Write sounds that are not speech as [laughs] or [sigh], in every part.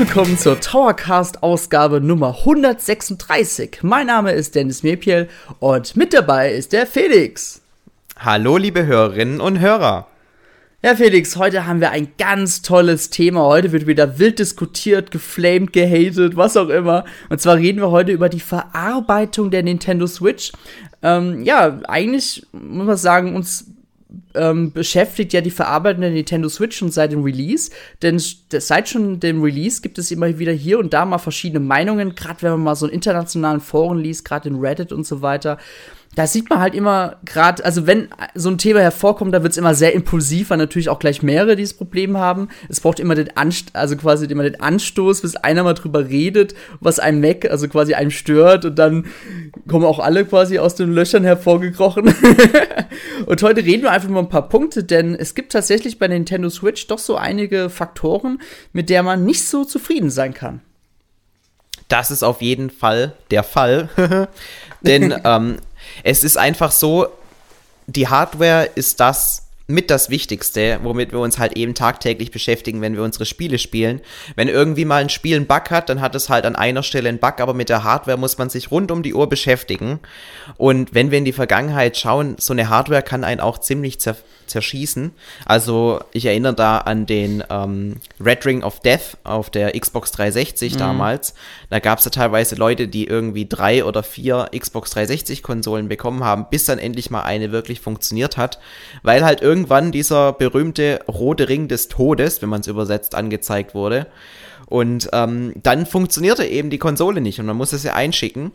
Willkommen zur Towercast-Ausgabe Nummer 136. Mein Name ist Dennis Mepiel und mit dabei ist der Felix. Hallo, liebe Hörerinnen und Hörer. Ja, Felix, heute haben wir ein ganz tolles Thema. Heute wird wieder wild diskutiert, geflamed, gehatet, was auch immer. Und zwar reden wir heute über die Verarbeitung der Nintendo Switch. Ähm, ja, eigentlich muss man sagen, uns ähm, beschäftigt ja die Verarbeitung der Nintendo Switch schon seit dem Release. Denn seit schon dem Release gibt es immer wieder hier und da mal verschiedene Meinungen, gerade wenn man mal so in internationalen Foren liest, gerade in Reddit und so weiter da sieht man halt immer gerade, also wenn so ein Thema hervorkommt, da wird es immer sehr impulsiv, weil natürlich auch gleich mehrere dieses Problem haben. Es braucht immer den Anst also quasi immer den Anstoß, bis einer mal drüber redet, was einem weg, also quasi einem stört und dann kommen auch alle quasi aus den Löchern hervorgekrochen. [laughs] und heute reden wir einfach mal ein paar Punkte, denn es gibt tatsächlich bei Nintendo Switch doch so einige Faktoren, mit der man nicht so zufrieden sein kann. Das ist auf jeden Fall der Fall. [laughs] Denn ähm, es ist einfach so, die Hardware ist das mit das Wichtigste, womit wir uns halt eben tagtäglich beschäftigen, wenn wir unsere Spiele spielen. Wenn irgendwie mal ein Spiel einen Bug hat, dann hat es halt an einer Stelle einen Bug, aber mit der Hardware muss man sich rund um die Uhr beschäftigen. Und wenn wir in die Vergangenheit schauen, so eine Hardware kann einen auch ziemlich zer zerschießen. Also ich erinnere da an den ähm, Red Ring of Death auf der Xbox 360 mhm. damals. Da gab es ja teilweise Leute, die irgendwie drei oder vier Xbox 360 Konsolen bekommen haben, bis dann endlich mal eine wirklich funktioniert hat, weil halt irgendwann dieser berühmte rote Ring des Todes, wenn man es übersetzt, angezeigt wurde. Und ähm, dann funktionierte eben die Konsole nicht und man musste sie einschicken.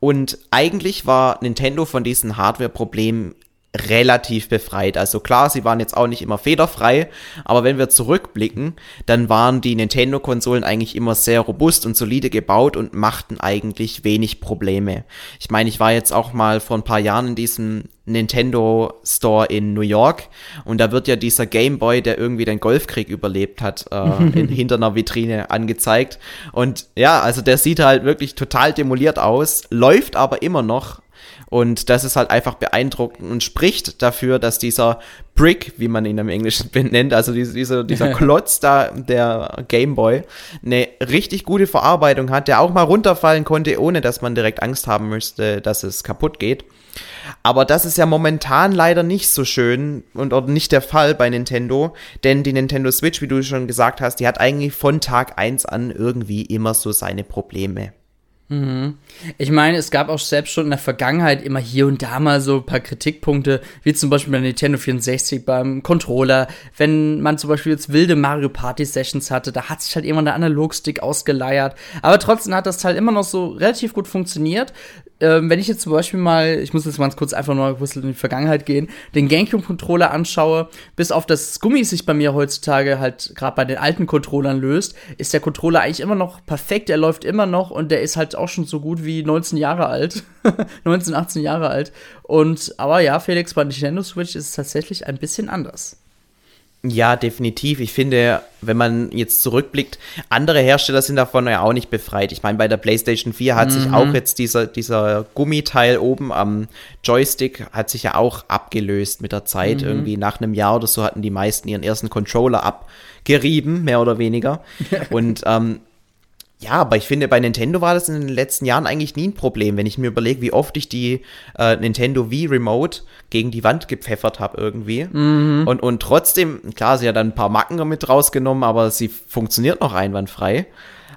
Und eigentlich war Nintendo von diesen Hardware-Problemen relativ befreit. Also klar, sie waren jetzt auch nicht immer federfrei, aber wenn wir zurückblicken, dann waren die Nintendo-Konsolen eigentlich immer sehr robust und solide gebaut und machten eigentlich wenig Probleme. Ich meine, ich war jetzt auch mal vor ein paar Jahren in diesem Nintendo Store in New York und da wird ja dieser Game Boy, der irgendwie den Golfkrieg überlebt hat, äh, [laughs] in, hinter einer Vitrine angezeigt. Und ja, also der sieht halt wirklich total demoliert aus, läuft aber immer noch und das ist halt einfach beeindruckend und spricht dafür, dass dieser Brick, wie man ihn im Englischen [laughs] benennt, also dieser, dieser [laughs] Klotz da, der Gameboy, eine richtig gute Verarbeitung hat, der auch mal runterfallen konnte, ohne dass man direkt Angst haben müsste, dass es kaputt geht. Aber das ist ja momentan leider nicht so schön und auch nicht der Fall bei Nintendo, denn die Nintendo Switch, wie du schon gesagt hast, die hat eigentlich von Tag 1 an irgendwie immer so seine Probleme. Mhm. Ich meine, es gab auch selbst schon in der Vergangenheit immer hier und da mal so ein paar Kritikpunkte, wie zum Beispiel bei Nintendo 64 beim Controller. Wenn man zum Beispiel jetzt wilde Mario Party Sessions hatte, da hat sich halt immer der Analogstick ausgeleiert. Aber trotzdem hat das Teil immer noch so relativ gut funktioniert ähm, wenn ich jetzt zum Beispiel mal, ich muss jetzt mal kurz einfach nur in die Vergangenheit gehen, den GameCube-Controller anschaue, bis auf das Gummi sich bei mir heutzutage halt gerade bei den alten Controllern löst, ist der Controller eigentlich immer noch perfekt, er läuft immer noch und der ist halt auch schon so gut wie 19 Jahre alt. [laughs] 19, 18 Jahre alt. Und, aber ja, Felix, bei Nintendo Switch ist es tatsächlich ein bisschen anders. Ja, definitiv. Ich finde, wenn man jetzt zurückblickt, andere Hersteller sind davon ja auch nicht befreit. Ich meine, bei der PlayStation 4 hat mhm. sich auch jetzt dieser, dieser Gummiteil oben am Joystick hat sich ja auch abgelöst mit der Zeit. Mhm. Irgendwie nach einem Jahr oder so hatten die meisten ihren ersten Controller abgerieben, mehr oder weniger. [laughs] Und ähm, ja, aber ich finde, bei Nintendo war das in den letzten Jahren eigentlich nie ein Problem, wenn ich mir überlege, wie oft ich die äh, Nintendo Wii Remote gegen die Wand gepfeffert habe irgendwie. Mhm. Und, und trotzdem, klar, sie hat dann ein paar Macken mit rausgenommen, aber sie funktioniert noch einwandfrei.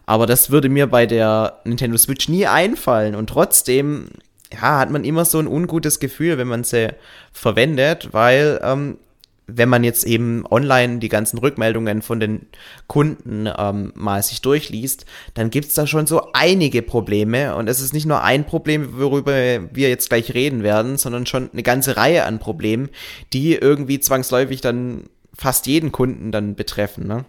Aber das würde mir bei der Nintendo Switch nie einfallen. Und trotzdem, ja, hat man immer so ein ungutes Gefühl, wenn man sie verwendet, weil ähm, wenn man jetzt eben online die ganzen Rückmeldungen von den Kunden ähm, mal sich durchliest, dann gibt's da schon so einige Probleme. Und es ist nicht nur ein Problem, worüber wir jetzt gleich reden werden, sondern schon eine ganze Reihe an Problemen, die irgendwie zwangsläufig dann fast jeden Kunden dann betreffen. Ne?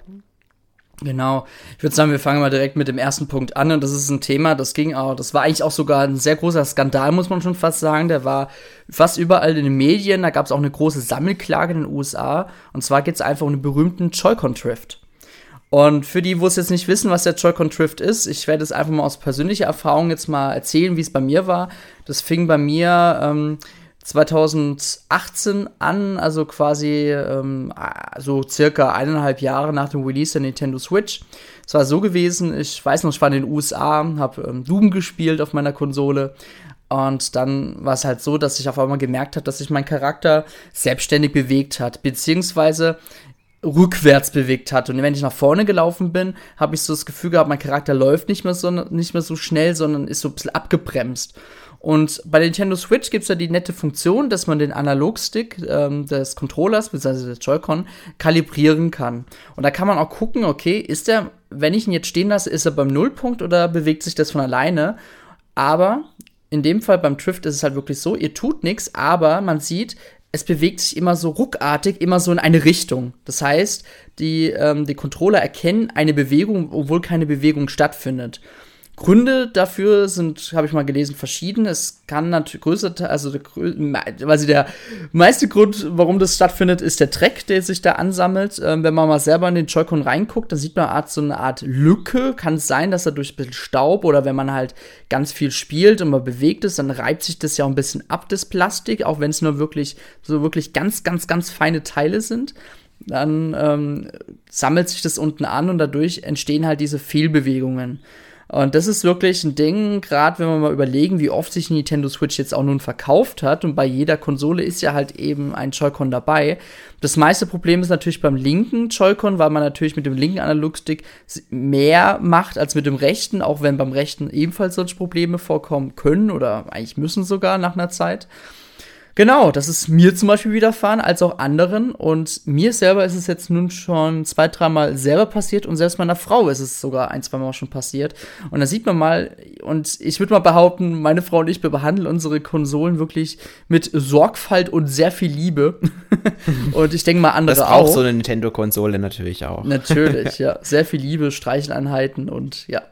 Genau. Ich würde sagen, wir fangen mal direkt mit dem ersten Punkt an. Und das ist ein Thema, das ging auch, das war eigentlich auch sogar ein sehr großer Skandal, muss man schon fast sagen. Der war fast überall in den Medien. Da gab es auch eine große Sammelklage in den USA. Und zwar geht es einfach um den berühmten Joy-Con-Drift. Und für die, wo es jetzt nicht wissen, was der Joy-Con Drift ist, ich werde es einfach mal aus persönlicher Erfahrung jetzt mal erzählen, wie es bei mir war. Das fing bei mir ähm, 2018 an, also quasi ähm, so circa eineinhalb Jahre nach dem Release der Nintendo Switch. Es war so gewesen, ich weiß noch, ich war in den USA, habe ähm, Doom gespielt auf meiner Konsole. Und dann war es halt so, dass ich auf einmal gemerkt habe, dass sich mein Charakter selbstständig bewegt hat, beziehungsweise rückwärts bewegt hat. Und wenn ich nach vorne gelaufen bin, habe ich so das Gefühl gehabt, mein Charakter läuft nicht mehr so, nicht mehr so schnell, sondern ist so ein bisschen abgebremst. Und bei der Nintendo Switch gibt es ja die nette Funktion, dass man den Analogstick ähm, des Controllers, bzw. des Joy-Con, kalibrieren kann. Und da kann man auch gucken, okay, ist der, wenn ich ihn jetzt stehen lasse, ist er beim Nullpunkt oder bewegt sich das von alleine? Aber in dem Fall beim Drift ist es halt wirklich so, ihr tut nichts, aber man sieht, es bewegt sich immer so ruckartig, immer so in eine Richtung. Das heißt, die, ähm, die Controller erkennen eine Bewegung, obwohl keine Bewegung stattfindet. Gründe dafür sind, habe ich mal gelesen, verschieden. Es kann natürlich größer, also der, quasi der meiste Grund, warum das stattfindet, ist der Dreck, der sich da ansammelt. Ähm, wenn man mal selber in den Joy-Con reinguckt, dann sieht man Art, so eine Art Lücke. Kann es sein, dass er durch ein bisschen Staub oder wenn man halt ganz viel spielt und man bewegt ist, dann reibt sich das ja auch ein bisschen ab, das Plastik, auch wenn es nur wirklich, so wirklich ganz, ganz, ganz feine Teile sind dann ähm, sammelt sich das unten an und dadurch entstehen halt diese Fehlbewegungen. Und das ist wirklich ein Ding, gerade wenn wir mal überlegen, wie oft sich Nintendo Switch jetzt auch nun verkauft hat. Und bei jeder Konsole ist ja halt eben ein Joy-Con dabei. Das meiste Problem ist natürlich beim linken Joy-Con, weil man natürlich mit dem linken Analogstick mehr macht als mit dem rechten, auch wenn beim rechten ebenfalls solche Probleme vorkommen können oder eigentlich müssen sogar nach einer Zeit. Genau, das ist mir zum Beispiel widerfahren, als auch anderen. Und mir selber ist es jetzt nun schon zwei, dreimal selber passiert und selbst meiner Frau ist es sogar ein, zwei Mal schon passiert. Und da sieht man mal, und ich würde mal behaupten, meine Frau und ich, wir behandeln unsere Konsolen wirklich mit Sorgfalt und sehr viel Liebe. [laughs] und ich denke mal andere das auch. Das so eine Nintendo-Konsole natürlich auch. Natürlich, ja. [laughs] Sehr viel Liebe, Streicheleinheiten und ja.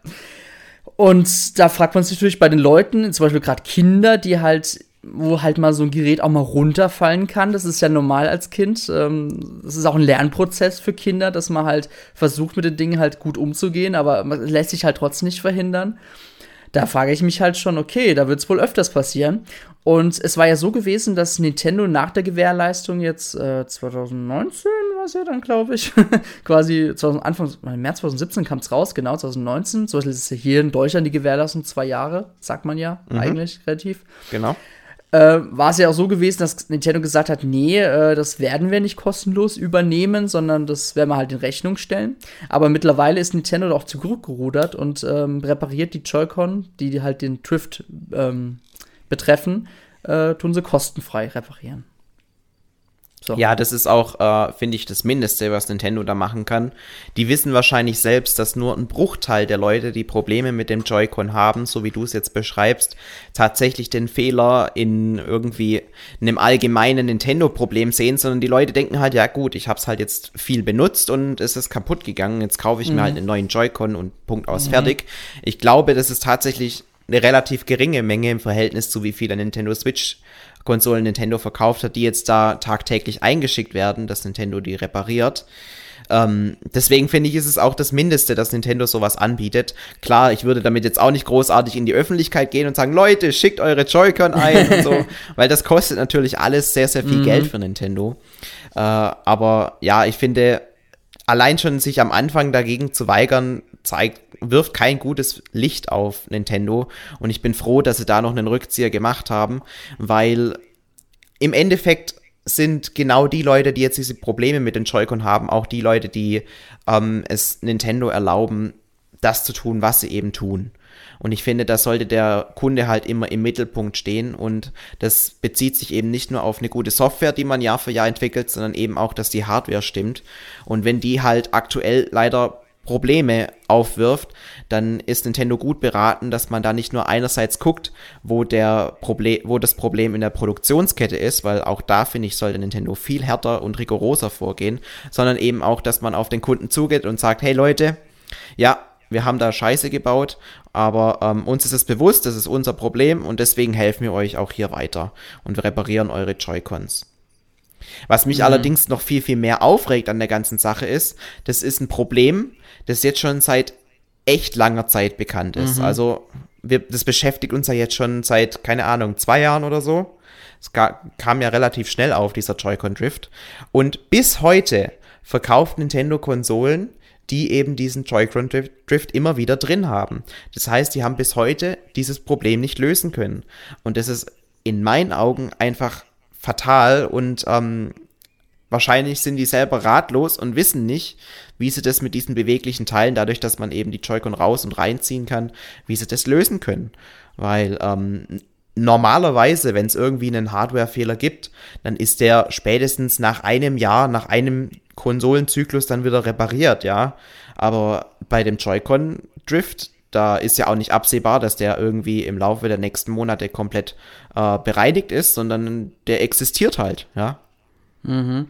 Und da fragt man sich natürlich bei den Leuten, zum Beispiel gerade Kinder, die halt wo halt mal so ein Gerät auch mal runterfallen kann. Das ist ja normal als Kind. Ähm, das ist auch ein Lernprozess für Kinder, dass man halt versucht, mit den Dingen halt gut umzugehen, aber man lässt sich halt trotzdem nicht verhindern. Da frage ich mich halt schon, okay, da wird es wohl öfters passieren. Und es war ja so gewesen, dass Nintendo nach der Gewährleistung jetzt äh, 2019 war es ja dann, glaube ich, [laughs] quasi 2000, Anfang März 2017 kam es raus, genau 2019. So ist es hier in Deutschland die Gewährleistung zwei Jahre, sagt man ja mhm. eigentlich relativ. Genau äh, war es ja auch so gewesen, dass Nintendo gesagt hat, nee, äh, das werden wir nicht kostenlos übernehmen, sondern das werden wir halt in Rechnung stellen. Aber mittlerweile ist Nintendo auch zurückgerudert und ähm, repariert die Joy-Con, die halt den Drift ähm, betreffen, äh, tun sie kostenfrei reparieren. So. Ja, das ist auch, äh, finde ich, das Mindeste, was Nintendo da machen kann. Die wissen wahrscheinlich selbst, dass nur ein Bruchteil der Leute, die Probleme mit dem Joy-Con haben, so wie du es jetzt beschreibst, tatsächlich den Fehler in irgendwie einem allgemeinen Nintendo-Problem sehen, sondern die Leute denken halt, ja gut, ich habe es halt jetzt viel benutzt und es ist kaputt gegangen, jetzt kaufe ich mhm. mir halt einen neuen Joy-Con und Punkt aus, mhm. fertig. Ich glaube, das ist tatsächlich eine relativ geringe Menge im Verhältnis zu wie viel der Nintendo Switch Konsolen Nintendo verkauft hat, die jetzt da tagtäglich eingeschickt werden, dass Nintendo die repariert. Ähm, deswegen finde ich, ist es auch das Mindeste, dass Nintendo sowas anbietet. Klar, ich würde damit jetzt auch nicht großartig in die Öffentlichkeit gehen und sagen, Leute, schickt eure Joy-Con ein und so, [laughs] weil das kostet natürlich alles sehr, sehr viel mhm. Geld für Nintendo. Äh, aber ja, ich finde, allein schon sich am Anfang dagegen zu weigern, zeigt, wirft kein gutes Licht auf Nintendo. Und ich bin froh, dass sie da noch einen Rückzieher gemacht haben, weil im Endeffekt sind genau die Leute, die jetzt diese Probleme mit den Joy-Con haben, auch die Leute, die ähm, es Nintendo erlauben, das zu tun, was sie eben tun. Und ich finde, da sollte der Kunde halt immer im Mittelpunkt stehen. Und das bezieht sich eben nicht nur auf eine gute Software, die man Jahr für Jahr entwickelt, sondern eben auch, dass die Hardware stimmt. Und wenn die halt aktuell leider Probleme aufwirft, dann ist Nintendo gut beraten, dass man da nicht nur einerseits guckt, wo der Problem, wo das Problem in der Produktionskette ist, weil auch da finde ich sollte Nintendo viel härter und rigoroser vorgehen, sondern eben auch, dass man auf den Kunden zugeht und sagt, hey Leute, ja, wir haben da Scheiße gebaut, aber ähm, uns ist es bewusst, das ist unser Problem und deswegen helfen wir euch auch hier weiter und wir reparieren eure Joy-Cons. Was mich mhm. allerdings noch viel, viel mehr aufregt an der ganzen Sache ist, das ist ein Problem, das jetzt schon seit echt langer Zeit bekannt ist. Mhm. Also wir, das beschäftigt uns ja jetzt schon seit, keine Ahnung, zwei Jahren oder so Es kam ja relativ schnell auf, dieser Joy-Con Drift. Und bis heute verkauft Nintendo Konsolen, die eben diesen Joy-Con Drift immer wieder drin haben. Das heißt, die haben bis heute dieses Problem nicht lösen können. Und das ist in meinen Augen einfach fatal und ähm, wahrscheinlich sind die selber ratlos und wissen nicht, wie sie das mit diesen beweglichen Teilen, dadurch, dass man eben die Joy-Con raus und reinziehen kann, wie sie das lösen können. Weil ähm, normalerweise, wenn es irgendwie einen Hardware-Fehler gibt, dann ist der spätestens nach einem Jahr, nach einem Konsolenzyklus dann wieder repariert, ja. Aber bei dem Joy-Con Drift, da ist ja auch nicht absehbar, dass der irgendwie im Laufe der nächsten Monate komplett äh, bereinigt ist, sondern der existiert halt, ja. Mhm.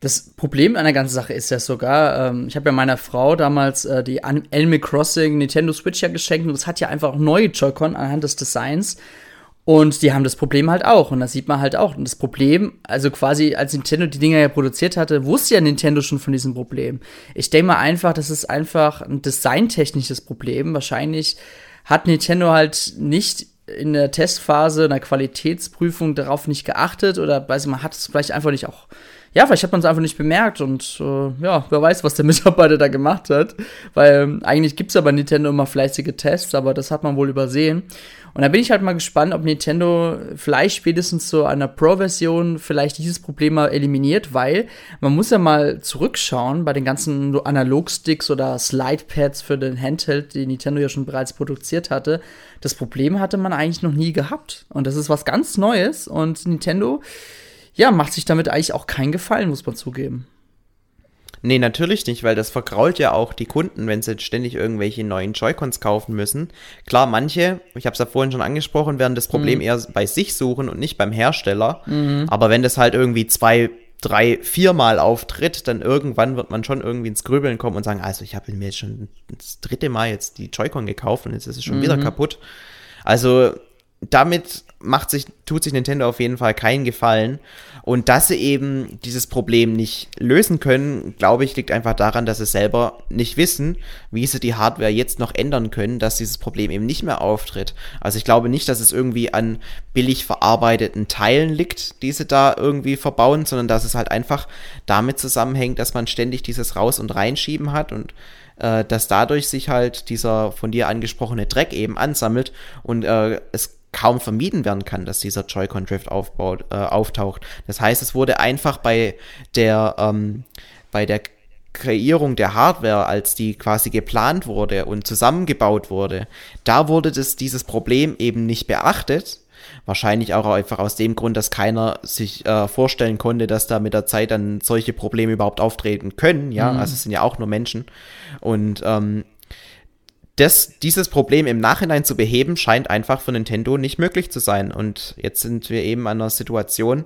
Das Problem an der ganzen Sache ist ja sogar, ähm, ich habe ja meiner Frau damals äh, die Animal Crossing Nintendo Switch ja geschenkt und das hat ja einfach neue Joy-Con anhand des Designs. Und die haben das Problem halt auch. Und das sieht man halt auch. Und das Problem, also quasi, als Nintendo die Dinger ja produziert hatte, wusste ja Nintendo schon von diesem Problem. Ich denke mal einfach, das ist einfach ein designtechnisches Problem. Wahrscheinlich hat Nintendo halt nicht in der Testphase, in der Qualitätsprüfung darauf nicht geachtet oder weiß man hat es vielleicht einfach nicht auch ja, vielleicht hat man es einfach nicht bemerkt und äh, ja, wer weiß, was der [laughs] Mitarbeiter da gemacht hat. Weil ähm, eigentlich gibt es ja bei Nintendo immer fleißige Tests, aber das hat man wohl übersehen. Und da bin ich halt mal gespannt, ob Nintendo vielleicht spätestens zu einer Pro-Version vielleicht dieses Problem mal eliminiert, weil man muss ja mal zurückschauen bei den ganzen Analogsticks oder Slide-Pads für den Handheld, die Nintendo ja schon bereits produziert hatte. Das Problem hatte man eigentlich noch nie gehabt. Und das ist was ganz Neues und Nintendo ja, macht sich damit eigentlich auch keinen Gefallen, muss man zugeben. Nee, natürlich nicht, weil das vergrault ja auch die Kunden, wenn sie ständig irgendwelche neuen Joy-Cons kaufen müssen. Klar, manche, ich habe es ja vorhin schon angesprochen, werden das Problem mhm. eher bei sich suchen und nicht beim Hersteller. Mhm. Aber wenn das halt irgendwie zwei, drei, viermal auftritt, dann irgendwann wird man schon irgendwie ins Grübeln kommen und sagen, also ich habe mir jetzt schon das dritte Mal jetzt die Joy-Con gekauft und jetzt ist es schon mhm. wieder kaputt. Also damit macht sich, tut sich Nintendo auf jeden Fall keinen Gefallen. Und dass sie eben dieses Problem nicht lösen können, glaube ich, liegt einfach daran, dass sie selber nicht wissen, wie sie die Hardware jetzt noch ändern können, dass dieses Problem eben nicht mehr auftritt. Also ich glaube nicht, dass es irgendwie an billig verarbeiteten Teilen liegt, die sie da irgendwie verbauen, sondern dass es halt einfach damit zusammenhängt, dass man ständig dieses Raus- und Reinschieben hat und äh, dass dadurch sich halt dieser von dir angesprochene Dreck eben ansammelt und äh, es kaum vermieden werden kann, dass dieser Joy-Con Drift aufbaut, äh, auftaucht. Das heißt, es wurde einfach bei der, ähm, bei der Kreierung der Hardware, als die quasi geplant wurde und zusammengebaut wurde, da wurde das, dieses Problem eben nicht beachtet. Wahrscheinlich auch einfach aus dem Grund, dass keiner sich äh, vorstellen konnte, dass da mit der Zeit dann solche Probleme überhaupt auftreten können. Ja, mhm. also es sind ja auch nur Menschen. Und ähm, das, dieses Problem im Nachhinein zu beheben, scheint einfach für Nintendo nicht möglich zu sein. Und jetzt sind wir eben an einer Situation,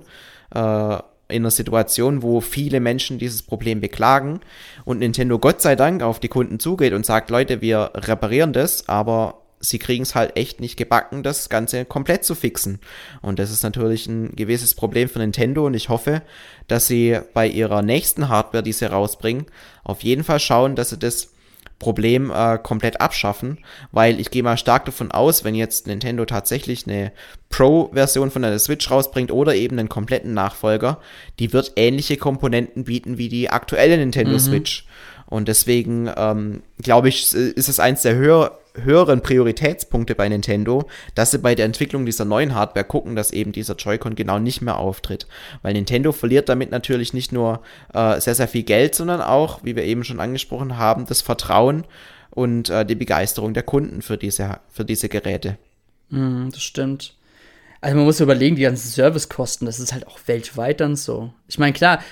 äh, in einer Situation, wo viele Menschen dieses Problem beklagen und Nintendo Gott sei Dank auf die Kunden zugeht und sagt, Leute, wir reparieren das, aber sie kriegen es halt echt nicht gebacken, das Ganze komplett zu fixen. Und das ist natürlich ein gewisses Problem für Nintendo und ich hoffe, dass sie bei ihrer nächsten Hardware, die sie rausbringen, auf jeden Fall schauen, dass sie das Problem äh, komplett abschaffen, weil ich gehe mal stark davon aus, wenn jetzt Nintendo tatsächlich eine Pro-Version von der Switch rausbringt oder eben einen kompletten Nachfolger, die wird ähnliche Komponenten bieten wie die aktuelle Nintendo mhm. Switch. Und deswegen ähm, glaube ich, ist es eins der höher, höheren Prioritätspunkte bei Nintendo, dass sie bei der Entwicklung dieser neuen Hardware gucken, dass eben dieser Joy-Con genau nicht mehr auftritt. Weil Nintendo verliert damit natürlich nicht nur äh, sehr, sehr viel Geld, sondern auch, wie wir eben schon angesprochen haben, das Vertrauen und äh, die Begeisterung der Kunden für diese, für diese Geräte. Mm, das stimmt. Also man muss überlegen, die ganzen Servicekosten, das ist halt auch weltweit dann so. Ich meine, klar,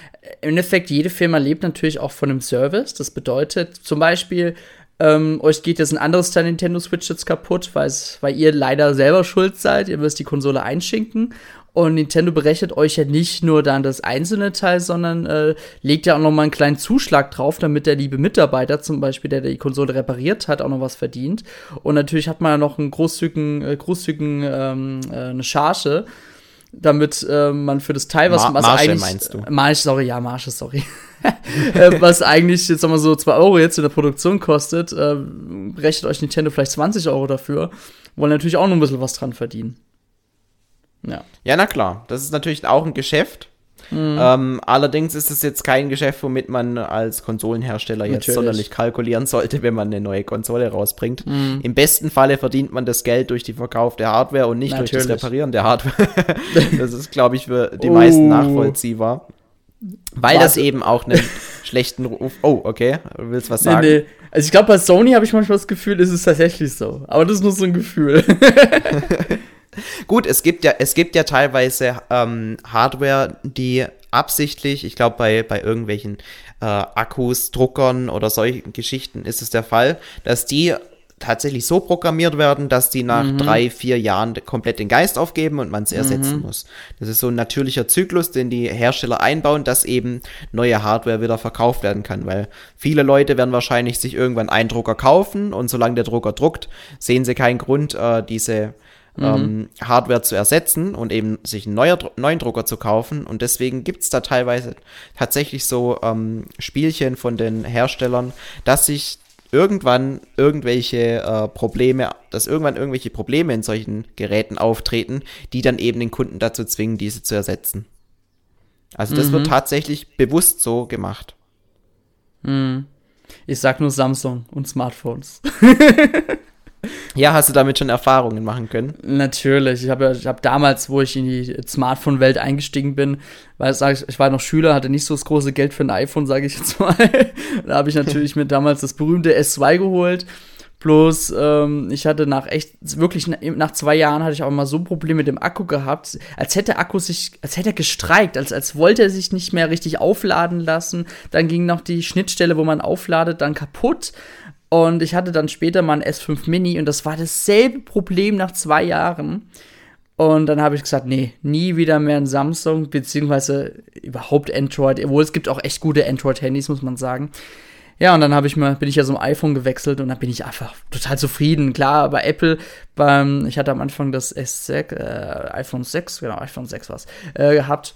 im Endeffekt, jede Firma lebt natürlich auch von einem Service. Das bedeutet zum Beispiel, ähm, euch geht jetzt ein anderes Teil Nintendo Switch jetzt kaputt, weil ihr leider selber schuld seid. Ihr müsst die Konsole einschinken. Und Nintendo berechnet euch ja nicht nur dann das einzelne Teil, sondern äh, legt ja auch noch mal einen kleinen Zuschlag drauf, damit der liebe Mitarbeiter zum Beispiel, der die Konsole repariert hat, auch noch was verdient. Und natürlich hat man ja noch einen großzügigen, äh, großzügigen ähm, äh, eine Charge damit äh, man für das Teil, was, Ma was Marsche eigentlich. meinst du? Marsche, sorry, ja, Marsche, sorry. [laughs] äh, was eigentlich jetzt sagen wir so 2 Euro jetzt in der Produktion kostet, äh, rechnet euch Nintendo vielleicht 20 Euro dafür. Wollen natürlich auch noch ein bisschen was dran verdienen. Ja. Ja, na klar. Das ist natürlich auch ein Geschäft. Mhm. Ähm, allerdings ist es jetzt kein Geschäft, womit man als Konsolenhersteller jetzt Natürlich. sonderlich kalkulieren sollte, wenn man eine neue Konsole rausbringt. Mhm. Im besten Falle verdient man das Geld durch die Verkauf der Hardware und nicht Natürlich. durch das Reparieren der Hardware. [laughs] das ist, glaube ich, für die meisten uh. nachvollziehbar. Weil Warte. das eben auch einen schlechten Ruf. Oh, okay. Du willst was sagen? Nee, nee. Also ich glaube, bei Sony habe ich manchmal das Gefühl, ist es tatsächlich so. Aber das ist nur so ein Gefühl. [laughs] Gut, es gibt ja, es gibt ja teilweise ähm, Hardware, die absichtlich, ich glaube bei, bei irgendwelchen äh, Akkus, Druckern oder solchen Geschichten ist es der Fall, dass die tatsächlich so programmiert werden, dass die nach mhm. drei, vier Jahren komplett den Geist aufgeben und man es ersetzen mhm. muss. Das ist so ein natürlicher Zyklus, den die Hersteller einbauen, dass eben neue Hardware wieder verkauft werden kann, weil viele Leute werden wahrscheinlich sich irgendwann einen Drucker kaufen und solange der Drucker druckt, sehen sie keinen Grund, äh, diese mhm. ähm, Hardware zu ersetzen und eben sich einen neuer, neuen Drucker zu kaufen. Und deswegen gibt es da teilweise tatsächlich so ähm, Spielchen von den Herstellern, dass sich irgendwann irgendwelche äh, Probleme, dass irgendwann irgendwelche Probleme in solchen Geräten auftreten, die dann eben den Kunden dazu zwingen, diese zu ersetzen. Also das mhm. wird tatsächlich bewusst so gemacht. Mhm. Ich sag nur Samsung und Smartphones. [laughs] Ja, hast du damit schon Erfahrungen machen können? Natürlich. Ich habe ich hab damals, wo ich in die Smartphone-Welt eingestiegen bin, weil ich, ich war noch Schüler, hatte nicht so das große Geld für ein iPhone, sage ich jetzt mal. [laughs] da habe ich natürlich mir damals das berühmte S2 geholt. Bloß, ähm, ich hatte nach echt, wirklich nach zwei Jahren hatte ich auch mal so ein Problem mit dem Akku gehabt, als hätte der Akku sich, als hätte er gestreikt, als, als wollte er sich nicht mehr richtig aufladen lassen. Dann ging noch die Schnittstelle, wo man aufladet, dann kaputt. Und ich hatte dann später mal ein S5 Mini und das war dasselbe Problem nach zwei Jahren. Und dann habe ich gesagt, nee, nie wieder mehr ein Samsung, beziehungsweise überhaupt Android, obwohl es gibt auch echt gute Android-Handys, muss man sagen. Ja, und dann habe ich mal, bin ich ja ein iPhone gewechselt und dann bin ich einfach total zufrieden. Klar, bei Apple, beim, ich hatte am Anfang das S6, äh, iPhone 6, genau, iPhone 6 was, äh, gehabt.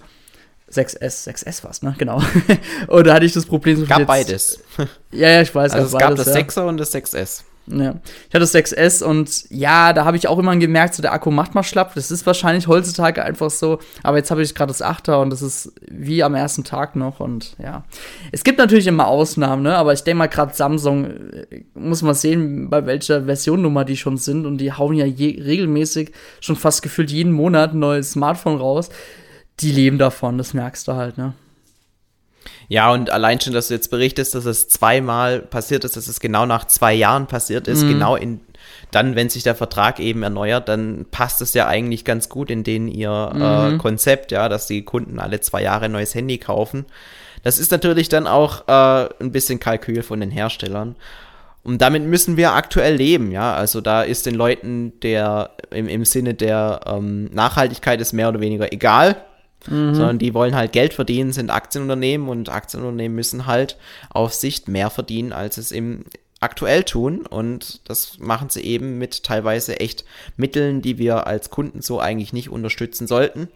6S, 6S was, ne? Genau. [laughs] und da hatte ich das Problem so Gab jetzt, beides. [laughs] Ja, ja, ich weiß. Also es gab das ja. 6er und das 6S. Ja. Ich hatte das 6S und ja, da habe ich auch immer gemerkt, so der Akku macht mal schlapp. Das ist wahrscheinlich heutzutage einfach so. Aber jetzt habe ich gerade das 8er und das ist wie am ersten Tag noch. Und ja, es gibt natürlich immer Ausnahmen, ne? Aber ich denke mal, gerade Samsung äh, muss man sehen, bei welcher Versionnummer die schon sind. Und die hauen ja je, regelmäßig schon fast gefühlt jeden Monat ein neues Smartphone raus die leben davon, das merkst du halt, ne? Ja, und allein schon, dass du jetzt berichtest, dass es zweimal passiert ist, dass es genau nach zwei Jahren passiert ist, mhm. genau in dann, wenn sich der Vertrag eben erneuert, dann passt es ja eigentlich ganz gut in den ihr äh, mhm. äh, Konzept, ja, dass die Kunden alle zwei Jahre ein neues Handy kaufen. Das ist natürlich dann auch äh, ein bisschen Kalkül von den Herstellern. Und damit müssen wir aktuell leben, ja. Also da ist den Leuten der im, im Sinne der ähm, Nachhaltigkeit ist mehr oder weniger egal mhm. sondern die wollen halt Geld verdienen, sind Aktienunternehmen und Aktienunternehmen müssen halt auf Sicht mehr verdienen, als es im aktuell tun und das machen sie eben mit teilweise echt Mitteln, die wir als Kunden so eigentlich nicht unterstützen sollten.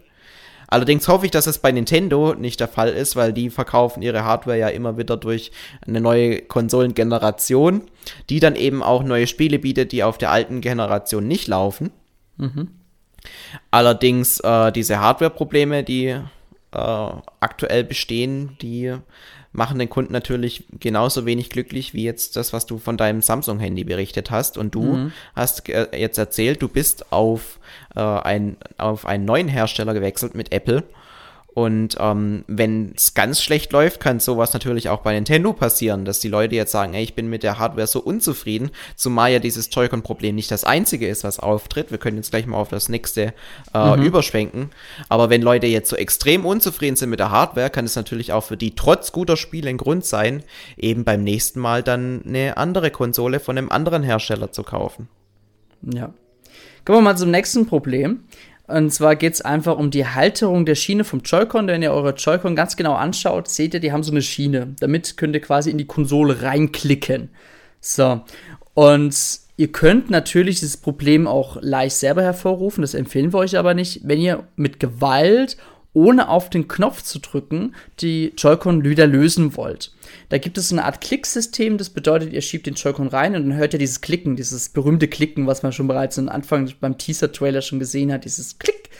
Allerdings hoffe ich, dass es bei Nintendo nicht der Fall ist, weil die verkaufen ihre Hardware ja immer wieder durch eine neue Konsolengeneration, die dann eben auch neue Spiele bietet, die auf der alten Generation nicht laufen. Mhm. Allerdings äh, diese Hardware-Probleme, die äh, aktuell bestehen, die machen den Kunden natürlich genauso wenig glücklich wie jetzt das, was du von deinem Samsung-Handy berichtet hast. Und du mhm. hast äh, jetzt erzählt, du bist auf, äh, ein, auf einen neuen Hersteller gewechselt mit Apple. Und ähm, wenn es ganz schlecht läuft, kann sowas natürlich auch bei Nintendo passieren, dass die Leute jetzt sagen, ey, ich bin mit der Hardware so unzufrieden, zumal ja dieses Joy-Con-Problem nicht das einzige ist, was auftritt. Wir können jetzt gleich mal auf das nächste äh, mhm. überschwenken. Aber wenn Leute jetzt so extrem unzufrieden sind mit der Hardware, kann es natürlich auch für die trotz guter Spiele ein Grund sein, eben beim nächsten Mal dann eine andere Konsole von einem anderen Hersteller zu kaufen. Ja. Kommen wir mal zum nächsten Problem. Und zwar geht es einfach um die Halterung der Schiene vom Joy-Con. Wenn ihr eure Joy-Con ganz genau anschaut, seht ihr, die haben so eine Schiene. Damit könnt ihr quasi in die Konsole reinklicken. So. Und ihr könnt natürlich dieses Problem auch leicht selber hervorrufen. Das empfehlen wir euch aber nicht. Wenn ihr mit Gewalt ohne auf den Knopf zu drücken, die Joy-Con wieder lösen wollt. Da gibt es so eine Art Klicksystem, das bedeutet, ihr schiebt den Joy-Con rein und dann hört ihr dieses Klicken, dieses berühmte Klicken, was man schon bereits am Anfang beim Teaser-Trailer schon gesehen hat, dieses Klick.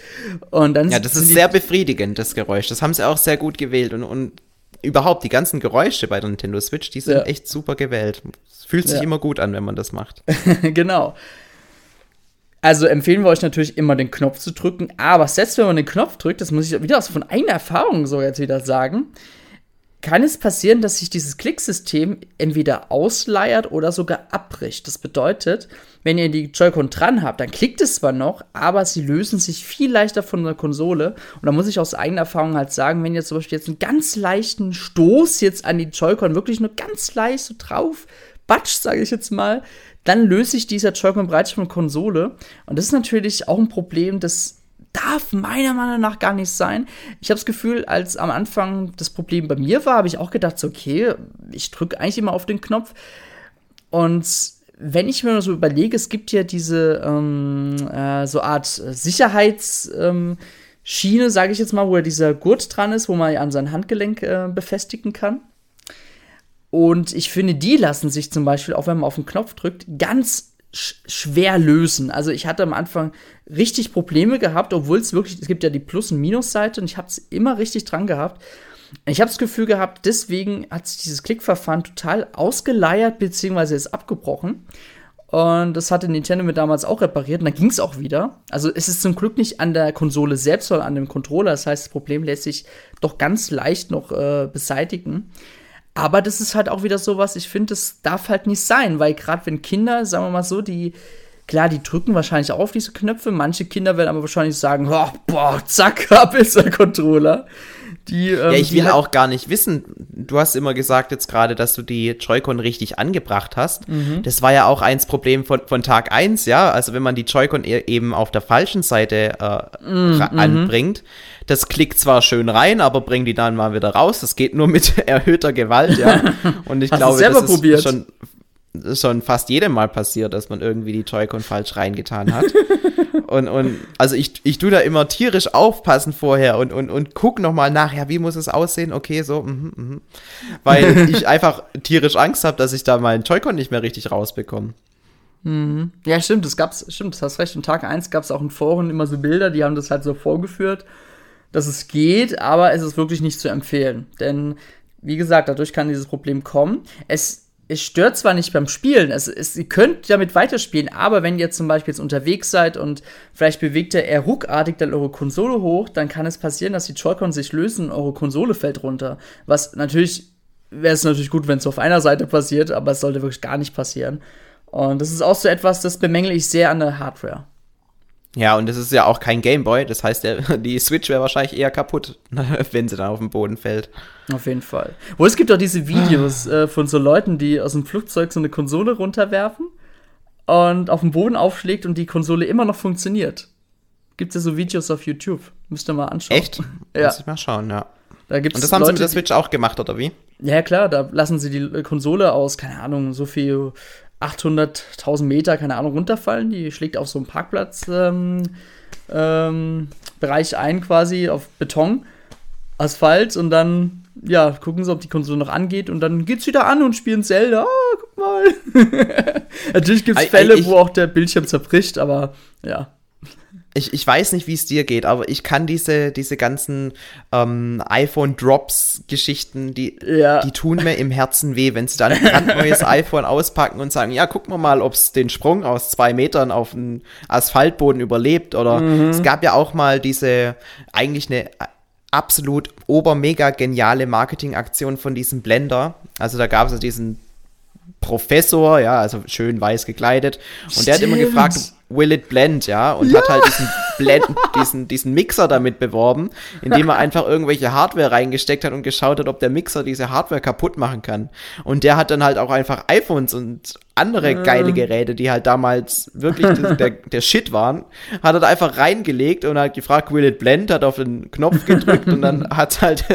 Und dann ja, das ist sehr befriedigend, das Geräusch. Das haben sie auch sehr gut gewählt und, und überhaupt die ganzen Geräusche bei der Nintendo Switch, die sind ja. echt super gewählt. Es fühlt sich ja. immer gut an, wenn man das macht. [laughs] genau. Also empfehlen wir euch natürlich immer den Knopf zu drücken, aber selbst wenn man den Knopf drückt, das muss ich wieder aus von einer Erfahrung so jetzt wieder sagen, kann es passieren, dass sich dieses Klicksystem entweder ausleiert oder sogar abbricht. Das bedeutet, wenn ihr die Joy-Con dran habt, dann klickt es zwar noch, aber sie lösen sich viel leichter von der Konsole. Und da muss ich aus eigener Erfahrung halt sagen, wenn ihr zum Beispiel jetzt einen ganz leichten Stoß jetzt an die Joy-Con wirklich nur ganz leicht so drauf batscht, sage ich jetzt mal, dann löse ich dieser Joy-Con bereits von Konsole. Und das ist natürlich auch ein Problem, das darf meiner Meinung nach gar nicht sein. Ich habe das Gefühl, als am Anfang das Problem bei mir war, habe ich auch gedacht, so, okay, ich drücke eigentlich immer auf den Knopf. Und wenn ich mir so überlege, es gibt ja diese ähm, äh, so Art Sicherheitsschiene, ähm, sage ich jetzt mal, wo ja dieser Gurt dran ist, wo man ja an sein Handgelenk äh, befestigen kann. Und ich finde, die lassen sich zum Beispiel, auch wenn man auf den Knopf drückt, ganz schwer lösen. Also ich hatte am Anfang richtig Probleme gehabt, obwohl es wirklich, es gibt ja die Plus- und Minusseite und ich habe es immer richtig dran gehabt. Ich habe das Gefühl gehabt, deswegen hat sich dieses Klickverfahren total ausgeleiert bzw. ist abgebrochen. Und das hatte Nintendo mir damals auch repariert und dann ging es auch wieder. Also es ist zum Glück nicht an der Konsole selbst, sondern an dem Controller. Das heißt, das Problem lässt sich doch ganz leicht noch äh, beseitigen. Aber das ist halt auch wieder so was, ich finde, das darf halt nicht sein, weil gerade wenn Kinder, sagen wir mal so, die, klar, die drücken wahrscheinlich auf diese Knöpfe, manche Kinder werden aber wahrscheinlich sagen, oh, boah, zack, [laughs] ab ist der Controller. Die, ähm, ja, ich will auch gar nicht wissen, du hast immer gesagt jetzt gerade, dass du die Joy-Con richtig angebracht hast. Mhm. Das war ja auch eins Problem von, von Tag 1, ja. Also wenn man die Joy-Con e-, eben auf der falschen Seite äh, mhm. anbringt, das klickt zwar schön rein, aber bringt die dann mal wieder raus. Das geht nur mit [laughs] erhöhter Gewalt, ja. [laughs] Und ich glaube, das ist probiert? schon schon fast jedem Mal passiert, dass man irgendwie die Joy-Con falsch reingetan hat. [laughs] und, und also ich, ich tue da immer tierisch aufpassen vorher und, und, und guck nochmal nach, ja, wie muss es aussehen? Okay, so, mhm, mhm. Weil ich einfach tierisch Angst habe, dass ich da meinen Joy-Con nicht mehr richtig rausbekomme. Mhm. Ja, stimmt, das gab's, stimmt, das hast recht. In Tag 1 gab es auch in Foren immer so Bilder, die haben das halt so vorgeführt, dass es geht, aber es ist wirklich nicht zu empfehlen. Denn, wie gesagt, dadurch kann dieses Problem kommen. Es es stört zwar nicht beim Spielen, es, es, ihr könnt damit weiterspielen, aber wenn ihr zum Beispiel jetzt unterwegs seid und vielleicht bewegt ihr eher ruckartig dann eure Konsole hoch, dann kann es passieren, dass die Joy-Con sich lösen und eure Konsole fällt runter. Was natürlich, wäre es natürlich gut, wenn es auf einer Seite passiert, aber es sollte wirklich gar nicht passieren. Und das ist auch so etwas, das bemängle ich sehr an der Hardware. Ja, und es ist ja auch kein Gameboy, das heißt, der, [laughs] die Switch wäre wahrscheinlich eher kaputt, [laughs] wenn sie dann auf den Boden fällt. Auf jeden Fall. Wo es gibt auch diese Videos äh, von so Leuten, die aus dem Flugzeug so eine Konsole runterwerfen und auf den Boden aufschlägt und die Konsole immer noch funktioniert. Gibt es ja so Videos auf YouTube. Müsst ihr mal anschauen. Echt? [laughs] ja. Muss ich mal schauen, ja. Da gibt's und das haben Leute, sie mit der Switch auch gemacht, oder wie? Ja, klar, da lassen sie die Konsole aus, keine Ahnung, so viel 800.000 Meter, keine Ahnung, runterfallen. Die schlägt auf so einen Parkplatz ähm, ähm, Bereich ein, quasi auf Beton, Asphalt und dann, ja, gucken sie, ob die Konsole noch angeht und dann geht's wieder an und spielen Zelda. Oh, guck mal. [laughs] Natürlich gibt's Fälle, ich, wo auch der Bildschirm zerbricht, aber ja ich, ich weiß nicht, wie es dir geht, aber ich kann diese, diese ganzen ähm, iPhone-Drops-Geschichten, die, ja. die tun mir im Herzen weh, wenn sie dann ein brandneues [laughs] iPhone auspacken und sagen, ja, gucken wir mal, ob es den Sprung aus zwei Metern auf den Asphaltboden überlebt. Oder mhm. es gab ja auch mal diese, eigentlich eine absolut obermega geniale Marketingaktion von diesem Blender. Also da gab es diesen Professor, ja, also schön weiß gekleidet. Und Stimmt. der hat immer gefragt, Will It Blend, ja, und ja. hat halt diesen Blend, diesen, diesen Mixer damit beworben, indem er einfach irgendwelche Hardware reingesteckt hat und geschaut hat, ob der Mixer diese Hardware kaputt machen kann. Und der hat dann halt auch einfach iPhones und andere ja. geile Geräte, die halt damals wirklich der, [laughs] der Shit waren, hat er da einfach reingelegt und hat gefragt, will it blend, hat auf den Knopf gedrückt und dann [laughs] hat halt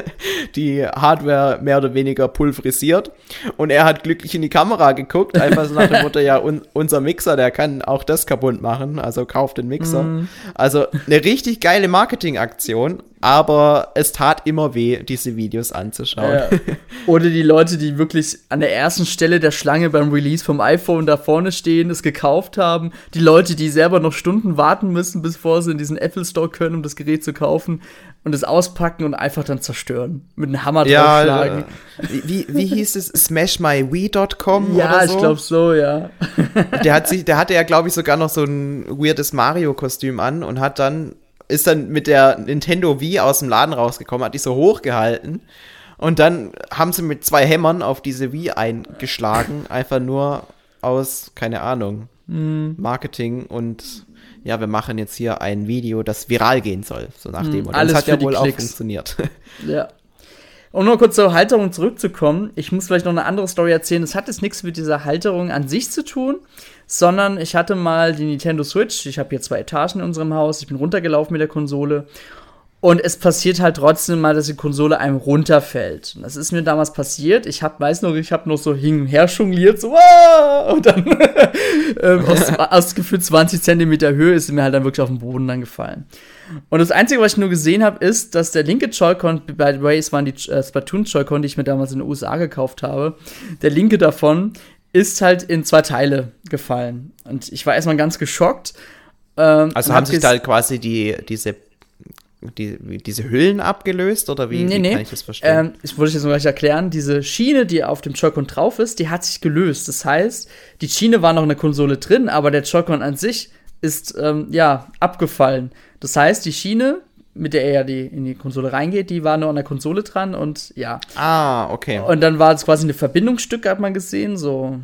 die Hardware mehr oder weniger pulverisiert und er hat glücklich in die Kamera geguckt, einfach so nach dem Motto, ja, un, unser Mixer, der kann auch das kaputt machen, also kauft den Mixer. Mhm. Also eine richtig geile Marketingaktion aber es tat immer weh, diese Videos anzuschauen. Ja. Oder die Leute, die wirklich an der ersten Stelle der Schlange beim Release vom iPhone da vorne stehen, es gekauft haben. Die Leute, die selber noch Stunden warten müssen, bevor sie in diesen Apple Store können, um das Gerät zu kaufen und es auspacken und einfach dann zerstören. Mit einem Hammer ja, draufschlagen. Wie, wie hieß es? SmashMyWii.com? Ja, oder so? ich glaube so, ja. Der, hat sich, der hatte ja, glaube ich, sogar noch so ein weirdes Mario-Kostüm an und hat dann, ist dann mit der Nintendo Wii aus dem Laden rausgekommen, hat die so hochgehalten. Und dann haben sie mit zwei Hämmern auf diese Wii eingeschlagen, [laughs] einfach nur aus, keine Ahnung, hm. Marketing und ja, wir machen jetzt hier ein Video, das viral gehen soll, so nach dem. Und Alles das hat ja wohl Klicks. auch funktioniert. [laughs] Ja. Um nur kurz zur Halterung zurückzukommen, ich muss vielleicht noch eine andere Story erzählen. Es hat jetzt nichts mit dieser Halterung an sich zu tun, sondern ich hatte mal die Nintendo Switch. Ich habe hier zwei Etagen in unserem Haus. Ich bin runtergelaufen mit der Konsole und es passiert halt trotzdem mal, dass die Konsole einem runterfällt. Und das ist mir damals passiert. Ich hab, weiß noch, ich habe noch so hin und her jongliert, so, Aah! und dann [laughs] ähm, aus, [laughs] aus gefühlt 20 Zentimeter Höhe ist mir halt dann wirklich auf den Boden dann gefallen. Und das Einzige, was ich nur gesehen habe, ist, dass der linke Joy-Con, by the way, es waren die äh, Splatoon Joy-Con, die ich mir damals in den USA gekauft habe, der linke davon ist halt in zwei Teile gefallen. Und ich war erstmal ganz geschockt. Ähm, also haben sich da quasi die, diese die, diese Hüllen abgelöst oder wie, nee, wie nee. kann ich das verstehen? Ähm, ich wollte jetzt noch gleich erklären, diese Schiene, die auf dem Joy-Con drauf ist, die hat sich gelöst. Das heißt, die Schiene war noch in der Konsole drin, aber der Joy-Con an sich ist ähm, ja abgefallen. Das heißt, die Schiene, mit der er ja die, in die Konsole reingeht, die war nur an der Konsole dran und ja. Ah, okay. Und dann war es quasi eine Verbindungsstück, hat man gesehen, so,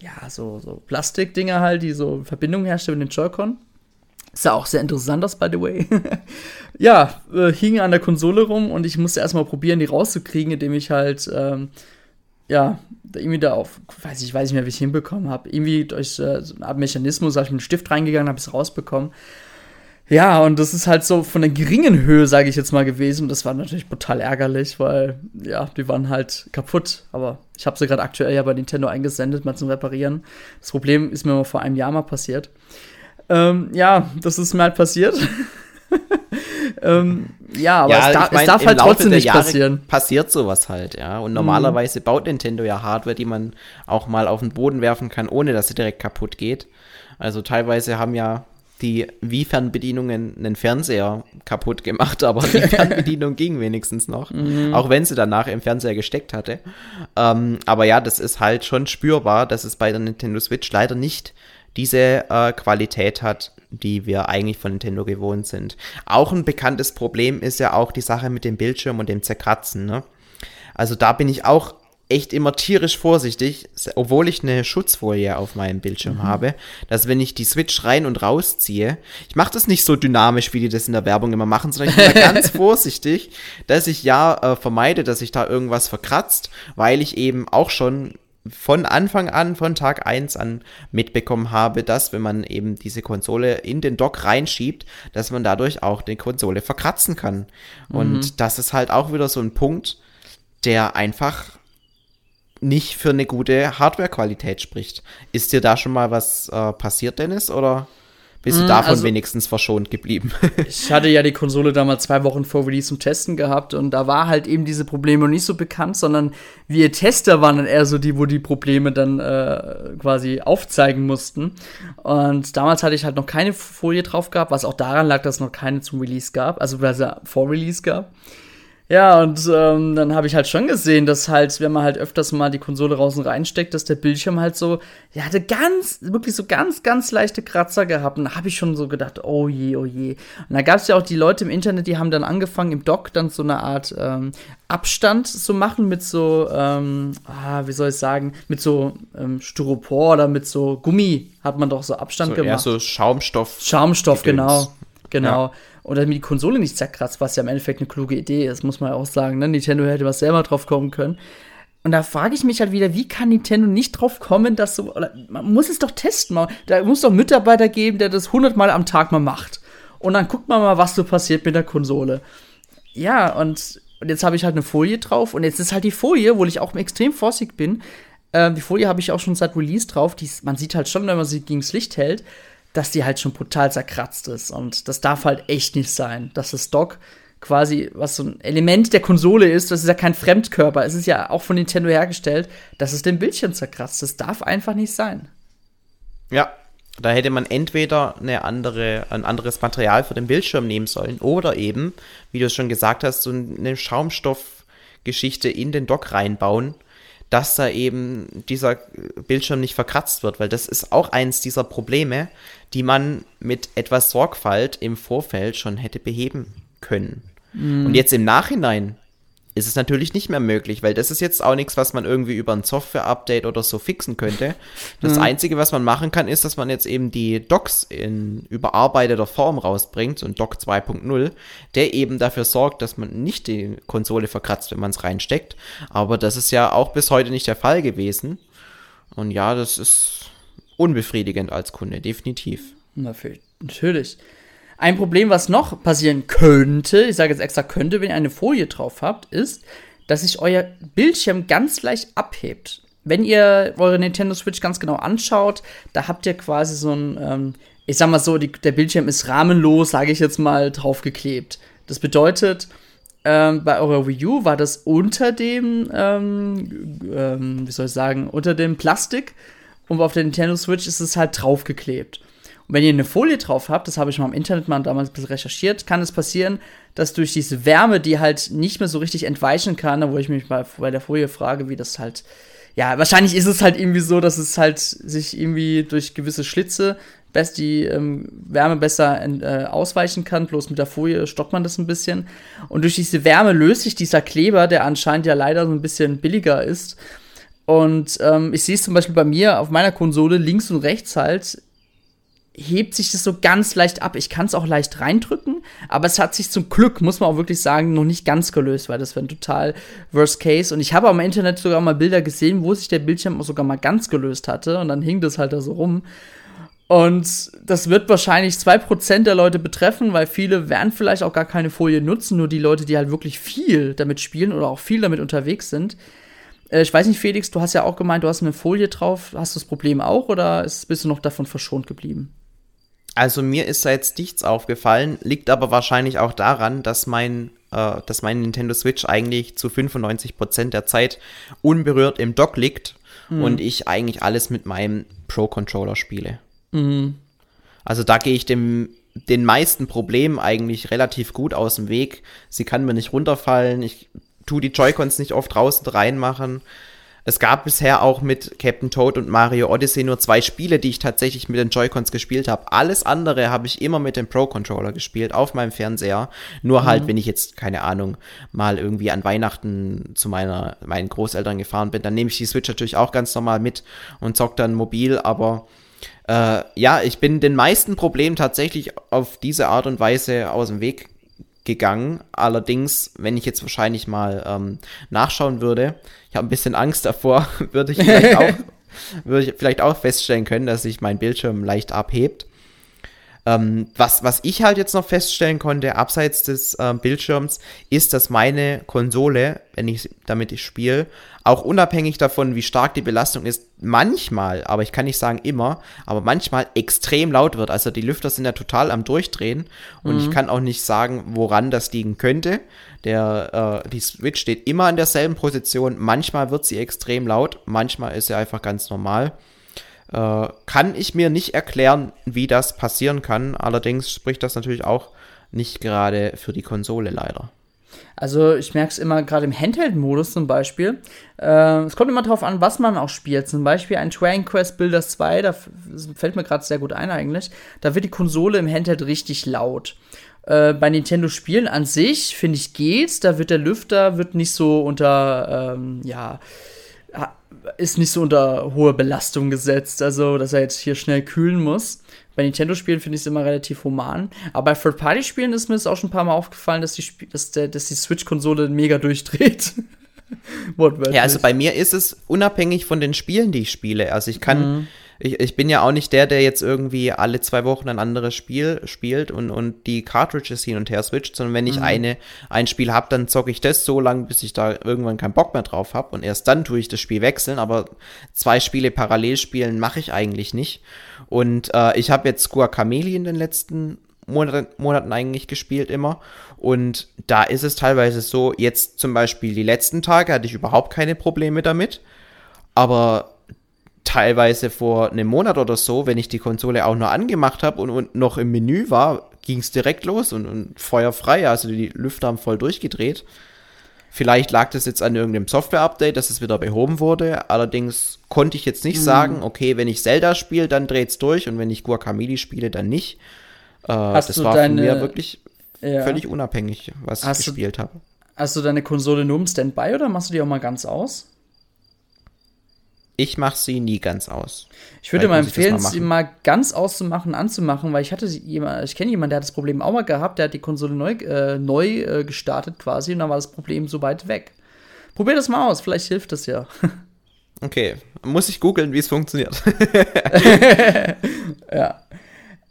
ja, so, so Plastikdinger halt, die so Verbindung herstellen mit den Joy-Con. Ist ja auch sehr interessant das, by the way. [laughs] ja, äh, hing an der Konsole rum und ich musste erstmal probieren, die rauszukriegen, indem ich halt, ähm, ja, irgendwie da auf, weiß ich, weiß nicht mehr, wie ich hinbekommen habe. Irgendwie durch äh, so eine Art Mechanismus, habe ich mit einem Stift reingegangen, habe es rausbekommen. Ja, und das ist halt so von der geringen Höhe, sage ich jetzt mal, gewesen. Und das war natürlich total ärgerlich, weil, ja, die waren halt kaputt. Aber ich habe sie gerade aktuell ja bei Nintendo eingesendet, mal zum Reparieren. Das Problem ist mir mal vor einem Jahr mal passiert. Ähm, ja, das ist mir halt passiert. [laughs] ähm, ja, aber ja, es, da, ich mein, es darf halt trotzdem nicht Jahre passieren. Passiert sowas halt, ja. Und normalerweise mhm. baut Nintendo ja Hardware, die man auch mal auf den Boden werfen kann, ohne dass sie direkt kaputt geht. Also teilweise haben ja die Wii-Fernbedienungen einen Fernseher kaputt gemacht, [laughs] aber die Fernbedienung ging wenigstens noch, mhm. auch wenn sie danach im Fernseher gesteckt hatte. Ähm, aber ja, das ist halt schon spürbar, dass es bei der Nintendo Switch leider nicht diese äh, Qualität hat, die wir eigentlich von Nintendo gewohnt sind. Auch ein bekanntes Problem ist ja auch die Sache mit dem Bildschirm und dem Zerkratzen. Ne? Also da bin ich auch echt immer tierisch vorsichtig, obwohl ich eine Schutzfolie auf meinem Bildschirm mhm. habe, dass wenn ich die Switch rein und rausziehe, ich mache das nicht so dynamisch, wie die das in der Werbung immer machen, sondern ich bin da [laughs] ganz vorsichtig, dass ich ja äh, vermeide, dass sich da irgendwas verkratzt, weil ich eben auch schon von Anfang an, von Tag 1 an mitbekommen habe, dass wenn man eben diese Konsole in den Dock reinschiebt, dass man dadurch auch die Konsole verkratzen kann. Mhm. Und das ist halt auch wieder so ein Punkt, der einfach nicht für eine gute Hardware-Qualität spricht. Ist dir da schon mal was äh, passiert, Dennis, oder? Bist du mm, davon also, wenigstens verschont geblieben? [laughs] ich hatte ja die Konsole damals zwei Wochen vor Release zum Testen gehabt und da war halt eben diese Probleme nicht so bekannt, sondern wir Tester waren dann eher so die, wo die Probleme dann äh, quasi aufzeigen mussten. Und damals hatte ich halt noch keine Folie drauf gehabt, was auch daran lag, dass es noch keine zum Release gab, also weil es vor Release gab. Ja, und ähm, dann habe ich halt schon gesehen, dass halt, wenn man halt öfters mal die Konsole raus und reinsteckt, dass der Bildschirm halt so, ja, hatte ganz, wirklich so ganz, ganz leichte Kratzer gehabt. Und da habe ich schon so gedacht, oh je, oh je. Und da gab es ja auch die Leute im Internet, die haben dann angefangen, im Dock dann so eine Art ähm, Abstand zu machen mit so, ähm, ah, wie soll ich sagen, mit so ähm, Styropor oder mit so Gummi hat man doch so Abstand so, gemacht. Ja, so Schaumstoff. Schaumstoff, genau. Genau. Ja und damit die Konsole nicht zerkratzt, was ja im Endeffekt eine kluge Idee ist, muss man ja auch sagen. Ne? Nintendo hätte was selber drauf kommen können. Und da frage ich mich halt wieder, wie kann Nintendo nicht drauf kommen, dass so, man muss es doch testen, man, da muss doch einen Mitarbeiter geben, der das hundertmal am Tag mal macht. Und dann guckt man mal, was so passiert mit der Konsole. Ja, und, und jetzt habe ich halt eine Folie drauf und jetzt ist halt die Folie, wo ich auch extrem vorsichtig bin. Äh, die Folie habe ich auch schon seit Release drauf. Die, man sieht halt schon, wenn man sie gegen das Licht hält, dass die halt schon brutal zerkratzt ist. Und das darf halt echt nicht sein, dass das Dock quasi, was so ein Element der Konsole ist, das ist ja kein Fremdkörper, es ist ja auch von Nintendo hergestellt, dass es den Bildschirm zerkratzt. Das darf einfach nicht sein. Ja, da hätte man entweder eine andere, ein anderes Material für den Bildschirm nehmen sollen oder eben, wie du es schon gesagt hast, so eine Schaumstoffgeschichte in den Dock reinbauen, dass da eben dieser Bildschirm nicht verkratzt wird, weil das ist auch eins dieser Probleme, die man mit etwas Sorgfalt im Vorfeld schon hätte beheben können. Mm. Und jetzt im Nachhinein ist es natürlich nicht mehr möglich, weil das ist jetzt auch nichts, was man irgendwie über ein Software-Update oder so fixen könnte. Das mhm. Einzige, was man machen kann, ist, dass man jetzt eben die Docs in überarbeiteter Form rausbringt, so ein Doc 2.0, der eben dafür sorgt, dass man nicht die Konsole verkratzt, wenn man es reinsteckt. Aber das ist ja auch bis heute nicht der Fall gewesen. Und ja, das ist unbefriedigend als Kunde, definitiv. Natürlich. Ein Problem, was noch passieren könnte, ich sage jetzt extra könnte, wenn ihr eine Folie drauf habt, ist, dass sich euer Bildschirm ganz leicht abhebt. Wenn ihr eure Nintendo Switch ganz genau anschaut, da habt ihr quasi so ein, ähm, ich sag mal so, die, der Bildschirm ist rahmenlos, sage ich jetzt mal, draufgeklebt. Das bedeutet, ähm, bei eurer Wii U war das unter dem, ähm, ähm, wie soll ich sagen, unter dem Plastik und auf der Nintendo Switch ist es halt draufgeklebt. Wenn ihr eine Folie drauf habt, das habe ich mal im Internet mal damals ein bisschen recherchiert, kann es passieren, dass durch diese Wärme, die halt nicht mehr so richtig entweichen kann, wo ich mich mal bei der Folie frage, wie das halt, ja, wahrscheinlich ist es halt irgendwie so, dass es halt sich irgendwie durch gewisse Schlitze best die ähm, Wärme besser äh, ausweichen kann. Bloß mit der Folie stoppt man das ein bisschen. Und durch diese Wärme löst sich dieser Kleber, der anscheinend ja leider so ein bisschen billiger ist. Und ähm, ich sehe es zum Beispiel bei mir auf meiner Konsole links und rechts halt hebt sich das so ganz leicht ab. Ich kann es auch leicht reindrücken, aber es hat sich zum Glück, muss man auch wirklich sagen, noch nicht ganz gelöst, weil das wäre ein total Worst Case. Und ich habe am Internet sogar mal Bilder gesehen, wo sich der Bildschirm sogar mal ganz gelöst hatte und dann hing das halt da so rum. Und das wird wahrscheinlich 2% der Leute betreffen, weil viele werden vielleicht auch gar keine Folie nutzen, nur die Leute, die halt wirklich viel damit spielen oder auch viel damit unterwegs sind. Äh, ich weiß nicht, Felix, du hast ja auch gemeint, du hast eine Folie drauf. Hast du das Problem auch oder bist du noch davon verschont geblieben? Also mir ist da jetzt nichts aufgefallen, liegt aber wahrscheinlich auch daran, dass mein, äh, dass mein Nintendo Switch eigentlich zu 95% der Zeit unberührt im Dock liegt mhm. und ich eigentlich alles mit meinem Pro-Controller spiele. Mhm. Also da gehe ich dem, den meisten Problemen eigentlich relativ gut aus dem Weg. Sie kann mir nicht runterfallen, ich tue die Joy-Cons nicht oft draußen reinmachen. Es gab bisher auch mit Captain Toad und Mario Odyssey nur zwei Spiele, die ich tatsächlich mit den Joy-Cons gespielt habe. Alles andere habe ich immer mit dem Pro-Controller gespielt, auf meinem Fernseher. Nur halt, mhm. wenn ich jetzt, keine Ahnung, mal irgendwie an Weihnachten zu meiner, meinen Großeltern gefahren bin, dann nehme ich die Switch natürlich auch ganz normal mit und zock dann mobil, aber äh, ja, ich bin den meisten Problemen tatsächlich auf diese Art und Weise aus dem Weg gegangen. Allerdings, wenn ich jetzt wahrscheinlich mal ähm, nachschauen würde, ich habe ein bisschen Angst davor, [laughs] würde ich vielleicht [laughs] auch, würde ich vielleicht auch feststellen können, dass sich mein Bildschirm leicht abhebt. Ähm, was, was ich halt jetzt noch feststellen konnte, abseits des äh, Bildschirms, ist, dass meine Konsole, wenn ich damit ich spiele, auch unabhängig davon, wie stark die Belastung ist, manchmal, aber ich kann nicht sagen immer, aber manchmal extrem laut wird. Also die Lüfter sind ja total am Durchdrehen und mhm. ich kann auch nicht sagen, woran das liegen könnte. Der, äh, die Switch steht immer in derselben Position. Manchmal wird sie extrem laut, manchmal ist sie einfach ganz normal. Äh, kann ich mir nicht erklären, wie das passieren kann. Allerdings spricht das natürlich auch nicht gerade für die Konsole leider. Also ich merke es immer gerade im Handheld-Modus zum Beispiel. Äh, es kommt immer darauf an, was man auch spielt. Zum Beispiel ein Dragon Quest Builders 2, da fällt mir gerade sehr gut ein eigentlich. Da wird die Konsole im Handheld richtig laut. Äh, bei Nintendo Spielen an sich finde ich geht's. Da wird der Lüfter wird nicht so unter ähm, ja ist nicht so unter hohe Belastung gesetzt, also dass er jetzt hier schnell kühlen muss. Bei Nintendo-Spielen finde ich es immer relativ human. Aber bei Third-Party-Spielen ist mir es auch schon ein paar Mal aufgefallen, dass die, dass der, dass die Switch-Konsole mega durchdreht. [laughs] ja, also bei mir ist es unabhängig von den Spielen, die ich spiele. Also ich kann, mhm ich, ich bin ja auch nicht der, der jetzt irgendwie alle zwei Wochen ein anderes Spiel spielt und, und die Cartridges hin und her switcht, sondern wenn ich mhm. eine, ein Spiel habe, dann zocke ich das so lange, bis ich da irgendwann keinen Bock mehr drauf habe und erst dann tue ich das Spiel wechseln, aber zwei Spiele parallel spielen mache ich eigentlich nicht. Und äh, ich habe jetzt Guacamele in den letzten Monaten, Monaten eigentlich gespielt immer. Und da ist es teilweise so, jetzt zum Beispiel die letzten Tage hatte ich überhaupt keine Probleme damit. Aber teilweise vor einem Monat oder so, wenn ich die Konsole auch nur angemacht habe und, und, noch im Menü war, ging es direkt los und, und feuerfrei. Also die Lüfter haben voll durchgedreht. Vielleicht lag das jetzt an irgendeinem Software-Update, dass es wieder behoben wurde. Allerdings konnte ich jetzt nicht mhm. sagen, okay, wenn ich Zelda spiele, dann dreht es durch und wenn ich Guacamole spiele, dann nicht. Äh, das war deine, von mir wirklich ja. völlig unabhängig, was hast ich gespielt habe. Hast du deine Konsole nur im Standby oder machst du die auch mal ganz aus? Ich mache sie nie ganz aus. Ich würde mal empfehlen, mal sie mal ganz auszumachen, anzumachen, weil ich hatte jemand, ich kenne jemanden, der hat das Problem auch mal gehabt, der hat die Konsole neu, äh, neu äh, gestartet quasi und dann war das Problem so weit weg. Probier das mal aus, vielleicht hilft das ja. [laughs] okay, muss ich googeln, wie es funktioniert. [laughs] ja.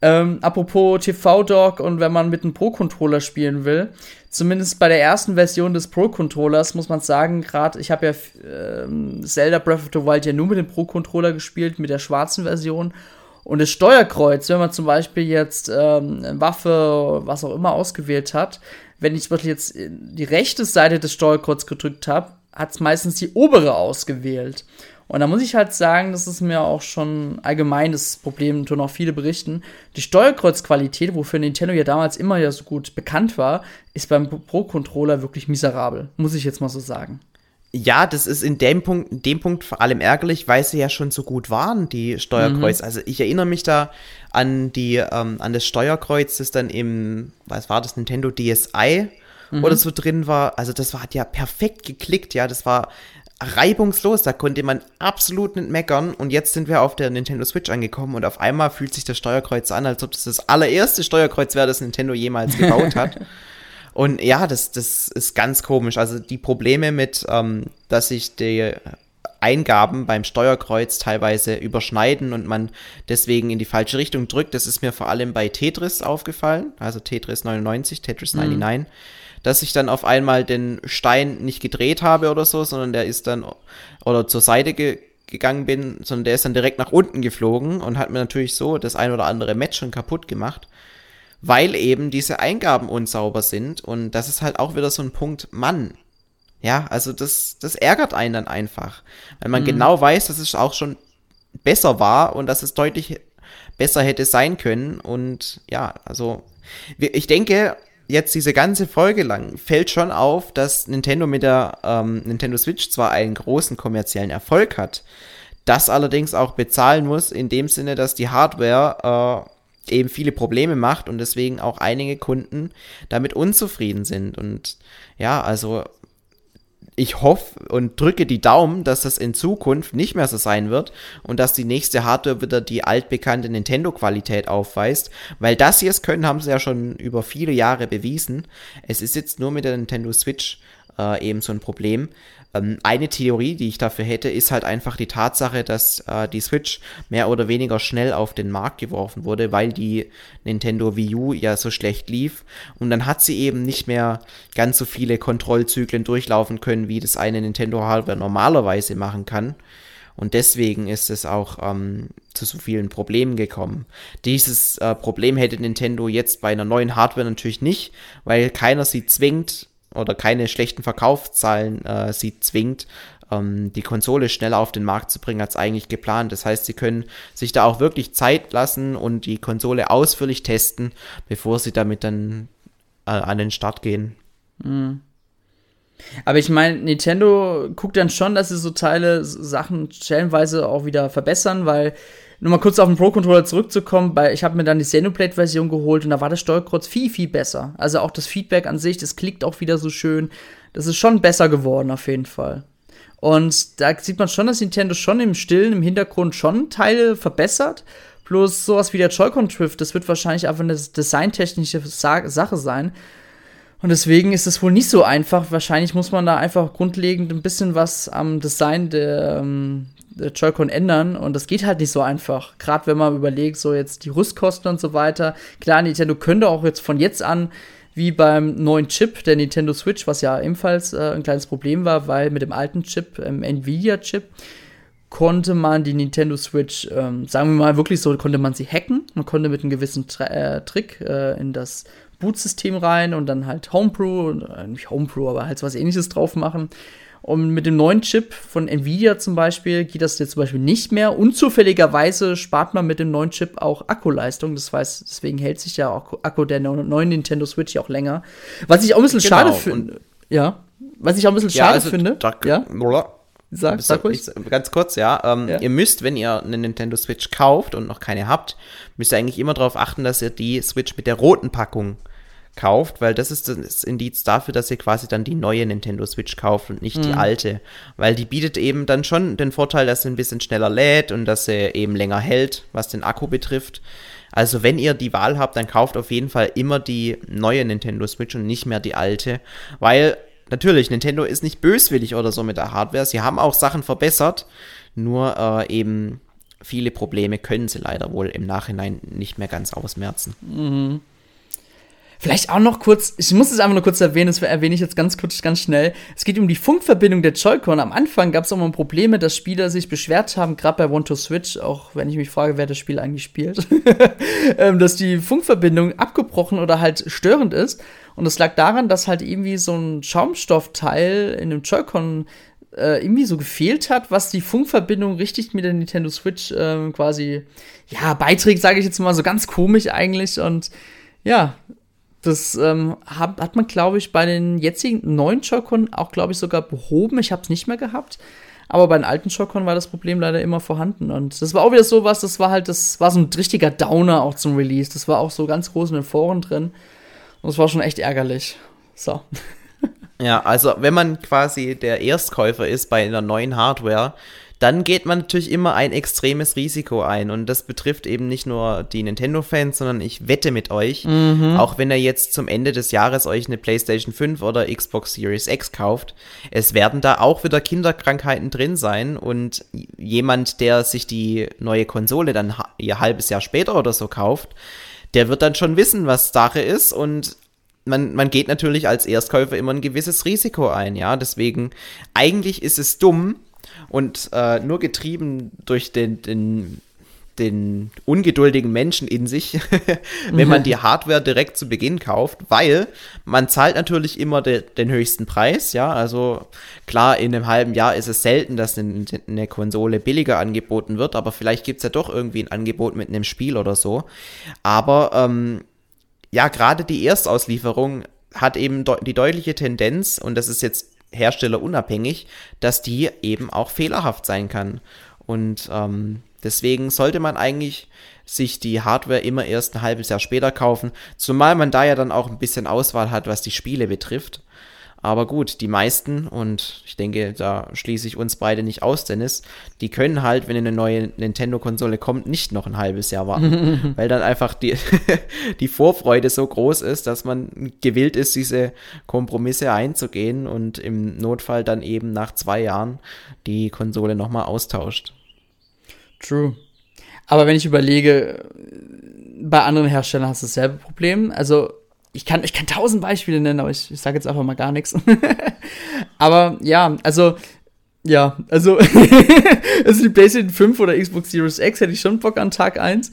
Ähm, apropos TV-Dock und wenn man mit einem Pro-Controller spielen will, zumindest bei der ersten Version des Pro-Controllers muss man sagen, gerade ich habe ja ähm, Zelda Breath of the Wild ja nur mit dem Pro-Controller gespielt, mit der schwarzen Version. Und das Steuerkreuz, wenn man zum Beispiel jetzt ähm, Waffe, was auch immer ausgewählt hat, wenn ich zum Beispiel jetzt die rechte Seite des Steuerkreuzes gedrückt habe, hat es meistens die obere ausgewählt. Und da muss ich halt sagen, das ist mir auch schon allgemeines Problem, tun auch viele berichten. Die Steuerkreuzqualität, wofür Nintendo ja damals immer ja so gut bekannt war, ist beim Pro-Controller wirklich miserabel. Muss ich jetzt mal so sagen. Ja, das ist in dem Punkt, in dem Punkt vor allem ärgerlich, weil sie ja schon so gut waren, die Steuerkreuz. Mhm. Also ich erinnere mich da an die, ähm, an das Steuerkreuz, das dann im, was war das, Nintendo DSi mhm. oder so drin war. Also das war, hat ja perfekt geklickt, ja. Das war reibungslos, da konnte man absolut nicht meckern und jetzt sind wir auf der Nintendo Switch angekommen und auf einmal fühlt sich das Steuerkreuz an, als ob das das allererste Steuerkreuz wäre, das Nintendo jemals gebaut hat. [laughs] und ja, das, das ist ganz komisch. Also die Probleme mit, ähm, dass sich die Eingaben beim Steuerkreuz teilweise überschneiden und man deswegen in die falsche Richtung drückt, das ist mir vor allem bei Tetris aufgefallen, also Tetris 99, Tetris 99. Mhm dass ich dann auf einmal den Stein nicht gedreht habe oder so, sondern der ist dann oder zur Seite ge gegangen bin, sondern der ist dann direkt nach unten geflogen und hat mir natürlich so das ein oder andere Match schon kaputt gemacht, weil eben diese Eingaben unsauber sind und das ist halt auch wieder so ein Punkt, Mann. Ja, also das, das ärgert einen dann einfach, weil man mhm. genau weiß, dass es auch schon besser war und dass es deutlich besser hätte sein können und ja, also ich denke, jetzt diese ganze Folge lang fällt schon auf, dass Nintendo mit der ähm, Nintendo Switch zwar einen großen kommerziellen Erfolg hat, das allerdings auch bezahlen muss, in dem Sinne, dass die Hardware äh, eben viele Probleme macht und deswegen auch einige Kunden damit unzufrieden sind. Und ja, also ich hoffe und drücke die Daumen, dass das in Zukunft nicht mehr so sein wird und dass die nächste Hardware wieder die altbekannte Nintendo-Qualität aufweist, weil das sie es können, haben sie ja schon über viele Jahre bewiesen. Es ist jetzt nur mit der Nintendo Switch äh, eben so ein Problem. Ähm, eine Theorie, die ich dafür hätte, ist halt einfach die Tatsache, dass äh, die Switch mehr oder weniger schnell auf den Markt geworfen wurde, weil die Nintendo Wii U ja so schlecht lief. Und dann hat sie eben nicht mehr ganz so viele Kontrollzyklen durchlaufen können, wie das eine Nintendo Hardware normalerweise machen kann. Und deswegen ist es auch ähm, zu so vielen Problemen gekommen. Dieses äh, Problem hätte Nintendo jetzt bei einer neuen Hardware natürlich nicht, weil keiner sie zwingt, oder keine schlechten Verkaufszahlen äh, sie zwingt, ähm, die Konsole schneller auf den Markt zu bringen als eigentlich geplant. Das heißt, sie können sich da auch wirklich Zeit lassen und die Konsole ausführlich testen, bevor sie damit dann äh, an den Start gehen. Mhm. Aber ich meine, Nintendo guckt dann schon, dass sie so Teile, Sachen stellenweise auch wieder verbessern, weil nur mal kurz auf den Pro-Controller zurückzukommen, weil ich habe mir dann die Xenoblade-Version geholt und da war das Steuerkreuz viel, viel besser. Also auch das Feedback an sich, das klickt auch wieder so schön. Das ist schon besser geworden, auf jeden Fall. Und da sieht man schon, dass Nintendo schon im Stillen, im Hintergrund schon Teile verbessert. Bloß sowas wie der Joy-Con Drift, das wird wahrscheinlich einfach eine designtechnische Sache sein. Und deswegen ist es wohl nicht so einfach. Wahrscheinlich muss man da einfach grundlegend ein bisschen was am Design der, ähm, Joy-Con ändern und das geht halt nicht so einfach. Gerade wenn man überlegt, so jetzt die Rüstkosten und so weiter. Klar, Nintendo könnte auch jetzt von jetzt an wie beim neuen Chip der Nintendo Switch, was ja ebenfalls äh, ein kleines Problem war, weil mit dem alten Chip, ähm, Nvidia-Chip, konnte man die Nintendo Switch, ähm, sagen wir mal wirklich so, konnte man sie hacken. Man konnte mit einem gewissen Tra äh, Trick äh, in das Bootsystem rein und dann halt Homebrew, äh, nicht Homebrew, aber halt was ähnliches drauf machen. Und mit dem neuen Chip von Nvidia zum Beispiel geht das jetzt zum Beispiel nicht mehr. Unzufälligerweise spart man mit dem neuen Chip auch Akkuleistung. Das heißt, deswegen hält sich ja auch Akku der neuen Nintendo Switch ja auch länger. Was ich auch ein bisschen genau. schade finde. Ja. Was ich auch ein bisschen ja, schade also, finde. Da, ja. Sag, sag ruhig. Ganz kurz, ja. Ähm, ja. Ihr müsst, wenn ihr eine Nintendo Switch kauft und noch keine habt, müsst ihr eigentlich immer darauf achten, dass ihr die Switch mit der roten Packung kauft, weil das ist das Indiz dafür, dass ihr quasi dann die neue Nintendo Switch kauft und nicht mhm. die alte. Weil die bietet eben dann schon den Vorteil, dass sie ein bisschen schneller lädt und dass sie eben länger hält, was den Akku betrifft. Also wenn ihr die Wahl habt, dann kauft auf jeden Fall immer die neue Nintendo Switch und nicht mehr die alte, weil natürlich, Nintendo ist nicht böswillig oder so mit der Hardware. Sie haben auch Sachen verbessert, nur äh, eben viele Probleme können sie leider wohl im Nachhinein nicht mehr ganz ausmerzen. Mhm. Vielleicht auch noch kurz, ich muss es einfach nur kurz erwähnen, das erwähne ich jetzt ganz kurz, ganz schnell. Es geht um die Funkverbindung der Joy-Con. Am Anfang gab es auch mal Probleme, dass Spieler sich beschwert haben, gerade bei One to Switch, auch wenn ich mich frage, wer das Spiel eigentlich spielt, [laughs] ähm, dass die Funkverbindung abgebrochen oder halt störend ist. Und es lag daran, dass halt irgendwie so ein Schaumstoffteil in dem Joy-Con äh, irgendwie so gefehlt hat, was die Funkverbindung richtig mit der Nintendo Switch äh, quasi ja beiträgt, sage ich jetzt mal so ganz komisch eigentlich und ja, das ähm, hat, hat man, glaube ich, bei den jetzigen neuen Joy-Con auch, glaube ich, sogar behoben. Ich habe es nicht mehr gehabt. Aber bei den alten Joy-Con war das Problem leider immer vorhanden. Und das war auch wieder so was, das war halt, das war so ein richtiger Downer auch zum Release. Das war auch so ganz groß in den Foren drin. Und das war schon echt ärgerlich. So. [laughs] Ja, also wenn man quasi der Erstkäufer ist bei einer neuen Hardware, dann geht man natürlich immer ein extremes Risiko ein. Und das betrifft eben nicht nur die Nintendo-Fans, sondern ich wette mit euch, mhm. auch wenn ihr jetzt zum Ende des Jahres euch eine PlayStation 5 oder Xbox Series X kauft, es werden da auch wieder Kinderkrankheiten drin sein. Und jemand, der sich die neue Konsole dann ihr halbes Jahr später oder so kauft, der wird dann schon wissen, was Sache ist und man, man geht natürlich als Erstkäufer immer ein gewisses Risiko ein, ja. Deswegen, eigentlich ist es dumm, und äh, nur getrieben durch den, den, den ungeduldigen Menschen in sich, [laughs] wenn man die Hardware direkt zu Beginn kauft, weil man zahlt natürlich immer de, den höchsten Preis, ja, also klar, in einem halben Jahr ist es selten, dass eine, eine Konsole billiger angeboten wird, aber vielleicht gibt es ja doch irgendwie ein Angebot mit einem Spiel oder so, aber ähm, ja, gerade die Erstauslieferung hat eben de die deutliche Tendenz, und das ist jetzt herstellerunabhängig, dass die eben auch fehlerhaft sein kann. Und ähm, deswegen sollte man eigentlich sich die Hardware immer erst ein halbes Jahr später kaufen, zumal man da ja dann auch ein bisschen Auswahl hat, was die Spiele betrifft. Aber gut, die meisten, und ich denke, da schließe ich uns beide nicht aus, Dennis, die können halt, wenn eine neue Nintendo-Konsole kommt, nicht noch ein halbes Jahr warten. [laughs] weil dann einfach die, [laughs] die Vorfreude so groß ist, dass man gewillt ist, diese Kompromisse einzugehen und im Notfall dann eben nach zwei Jahren die Konsole nochmal austauscht. True. Aber wenn ich überlege, bei anderen Herstellern hast du dasselbe Problem. Also ich kann, ich kann tausend Beispiele nennen, aber ich, ich sage jetzt einfach mal gar nichts. [laughs] aber ja, also, ja, also, [laughs] also die PlayStation 5 oder Xbox Series X hätte ich schon Bock an Tag 1.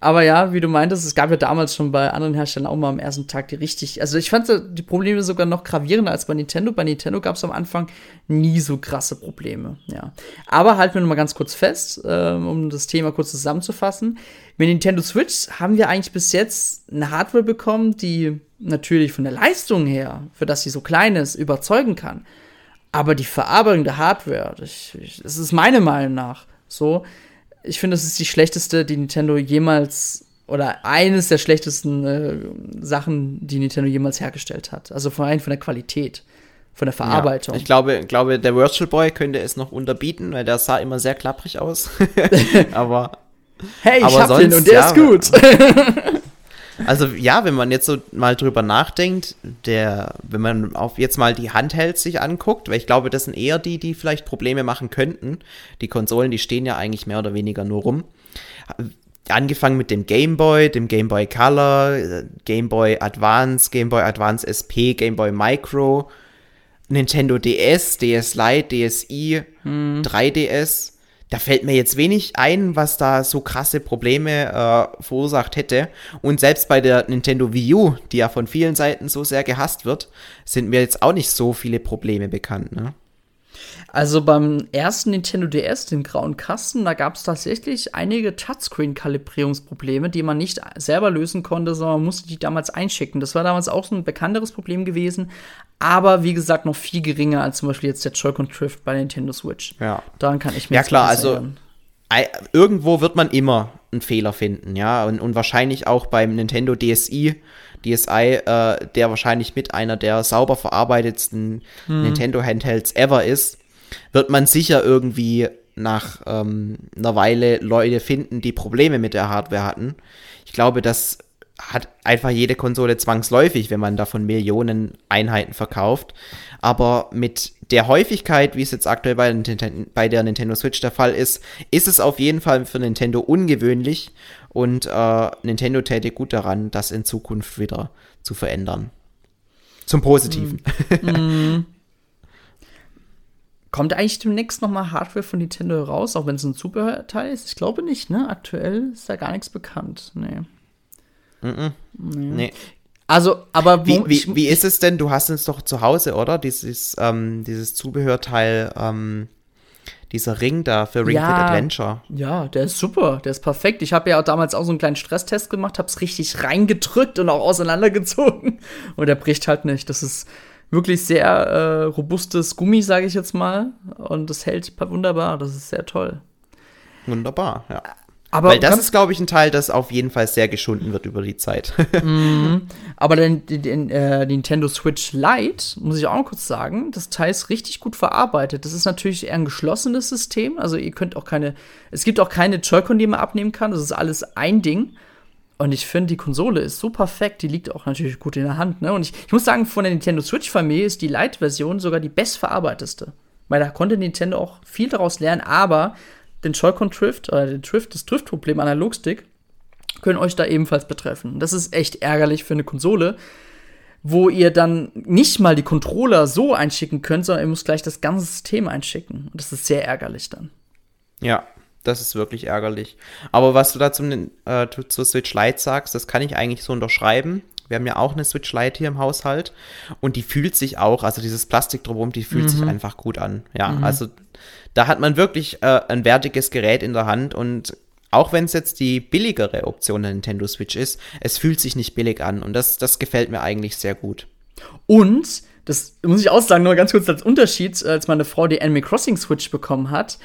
Aber ja, wie du meintest, es gab ja damals schon bei anderen Herstellern auch mal am ersten Tag die richtig. Also ich fand die Probleme sogar noch gravierender als bei Nintendo. Bei Nintendo gab es am Anfang nie so krasse Probleme. Ja. Aber halten wir noch mal ganz kurz fest, äh, um das Thema kurz zusammenzufassen. Mit Nintendo Switch haben wir eigentlich bis jetzt eine Hardware bekommen, die natürlich von der Leistung her, für das sie so klein ist, überzeugen kann. Aber die Verarbeitung der Hardware, das, das ist meine Meinung nach so, ich finde, das ist die schlechteste, die Nintendo jemals oder eines der schlechtesten äh, Sachen, die Nintendo jemals hergestellt hat. Also vor allem von der Qualität, von der Verarbeitung. Ja, ich glaube, glaube, der Virtual Boy könnte es noch unterbieten, weil der sah immer sehr klapprig aus. [laughs] aber hey, ich aber hab sonst, den und der ja, ist gut. [laughs] Also ja, wenn man jetzt so mal drüber nachdenkt, der, wenn man auf jetzt mal die Handhelds sich anguckt, weil ich glaube, das sind eher die, die vielleicht Probleme machen könnten. Die Konsolen, die stehen ja eigentlich mehr oder weniger nur rum. Angefangen mit dem Game Boy, dem Game Boy Color, Game Boy Advance, Game Boy Advance SP, Game Boy Micro, Nintendo DS, DS Lite, DSi, hm. 3DS da fällt mir jetzt wenig ein, was da so krasse Probleme äh, verursacht hätte. Und selbst bei der Nintendo Wii U, die ja von vielen Seiten so sehr gehasst wird, sind mir jetzt auch nicht so viele Probleme bekannt. Ne? Also beim ersten Nintendo DS, den grauen Kasten, da gab es tatsächlich einige Touchscreen-Kalibrierungsprobleme, die man nicht selber lösen konnte, sondern man musste die damals einschicken. Das war damals auch so ein bekannteres Problem gewesen, aber wie gesagt noch viel geringer als zum Beispiel jetzt der Joy-Con Drift bei Nintendo Switch. Ja. Daran kann ich mir Ja klar, also erinnern. irgendwo wird man immer einen Fehler finden, ja, und, und wahrscheinlich auch beim Nintendo DSi DSi, äh, der wahrscheinlich mit einer der sauber verarbeitetsten hm. Nintendo Handhelds ever ist, wird man sicher irgendwie nach ähm, einer Weile Leute finden, die Probleme mit der Hardware hatten. Ich glaube, das hat einfach jede Konsole zwangsläufig, wenn man davon Millionen Einheiten verkauft. Aber mit der Häufigkeit, wie es jetzt aktuell bei, bei, der Nintendo Switch der Fall ist, ist es auf jeden Fall für Nintendo ungewöhnlich und äh, Nintendo täte gut daran, das in Zukunft wieder zu verändern. Zum Positiven. Mm. mm. Kommt eigentlich demnächst noch mal Hardware von Nintendo raus, auch wenn es ein Zubehörteil ist? Ich glaube nicht, ne? Aktuell ist da gar nichts bekannt. Nee. -mm. Nee. nee. Also, aber wie, wie, wie ist es denn? Du hast es doch zu Hause, oder? Dieses, ähm, dieses Zubehörteil, ähm, dieser Ring da für Ring ja, Fit Adventure. Ja, der ist super, der ist perfekt. Ich habe ja auch damals auch so einen kleinen Stresstest gemacht, habe es richtig reingedrückt und auch auseinandergezogen. [laughs] Und der bricht halt nicht. Das ist wirklich sehr äh, robustes Gummi, sage ich jetzt mal. Und das hält wunderbar. Das ist sehr toll. Wunderbar, ja. Aber Weil das ist, glaube ich, ein Teil, das auf jeden Fall sehr geschunden wird über die Zeit. [laughs] mhm. Aber den, den, den äh, Nintendo Switch Lite, muss ich auch noch kurz sagen, das Teil ist richtig gut verarbeitet. Das ist natürlich eher ein geschlossenes System. Also ihr könnt auch keine, es gibt auch keine Joy-Con, die man abnehmen kann. Das ist alles ein Ding. Und ich finde, die Konsole ist so perfekt, die liegt auch natürlich gut in der Hand. Ne? Und ich, ich muss sagen, von der Nintendo Switch-Familie ist die Lite-Version sogar die bestverarbeiteste. Weil da konnte Nintendo auch viel daraus lernen, aber den Joy-Con Drift, oder den Drift, das Drift-Problem Analogstick, können euch da ebenfalls betreffen. Das ist echt ärgerlich für eine Konsole, wo ihr dann nicht mal die Controller so einschicken könnt, sondern ihr müsst gleich das ganze System einschicken. Und das ist sehr ärgerlich dann. Ja, das ist wirklich ärgerlich. Aber was du da zum, äh, zur Switch Lite sagst, das kann ich eigentlich so unterschreiben. Wir haben ja auch eine Switch Lite hier im Haushalt und die fühlt sich auch, also dieses Plastik drumherum, die fühlt mhm. sich einfach gut an. Ja, mhm. also da hat man wirklich äh, ein wertiges Gerät in der Hand und auch wenn es jetzt die billigere Option der Nintendo Switch ist, es fühlt sich nicht billig an und das, das gefällt mir eigentlich sehr gut. Und, das muss ich auch sagen, nur ganz kurz als Unterschied, als meine Frau die Animal Crossing Switch bekommen hat,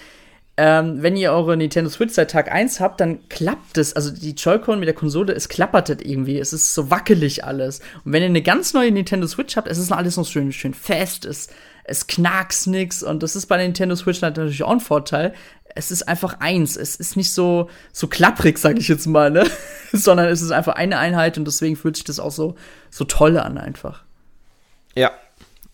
ähm, wenn ihr eure Nintendo Switch seit Tag 1 habt, dann klappt es. Also die Joy-Con mit der Konsole, es klappert irgendwie. Es ist so wackelig alles. Und wenn ihr eine ganz neue Nintendo Switch habt, es ist alles noch schön, schön fest. Es, es knackst nix. Und das ist bei Nintendo Switch natürlich auch ein Vorteil. Es ist einfach eins. Es ist nicht so, so klapprig, sag ich jetzt mal, ne? [laughs] Sondern es ist einfach eine Einheit und deswegen fühlt sich das auch so, so toll an einfach. Ja.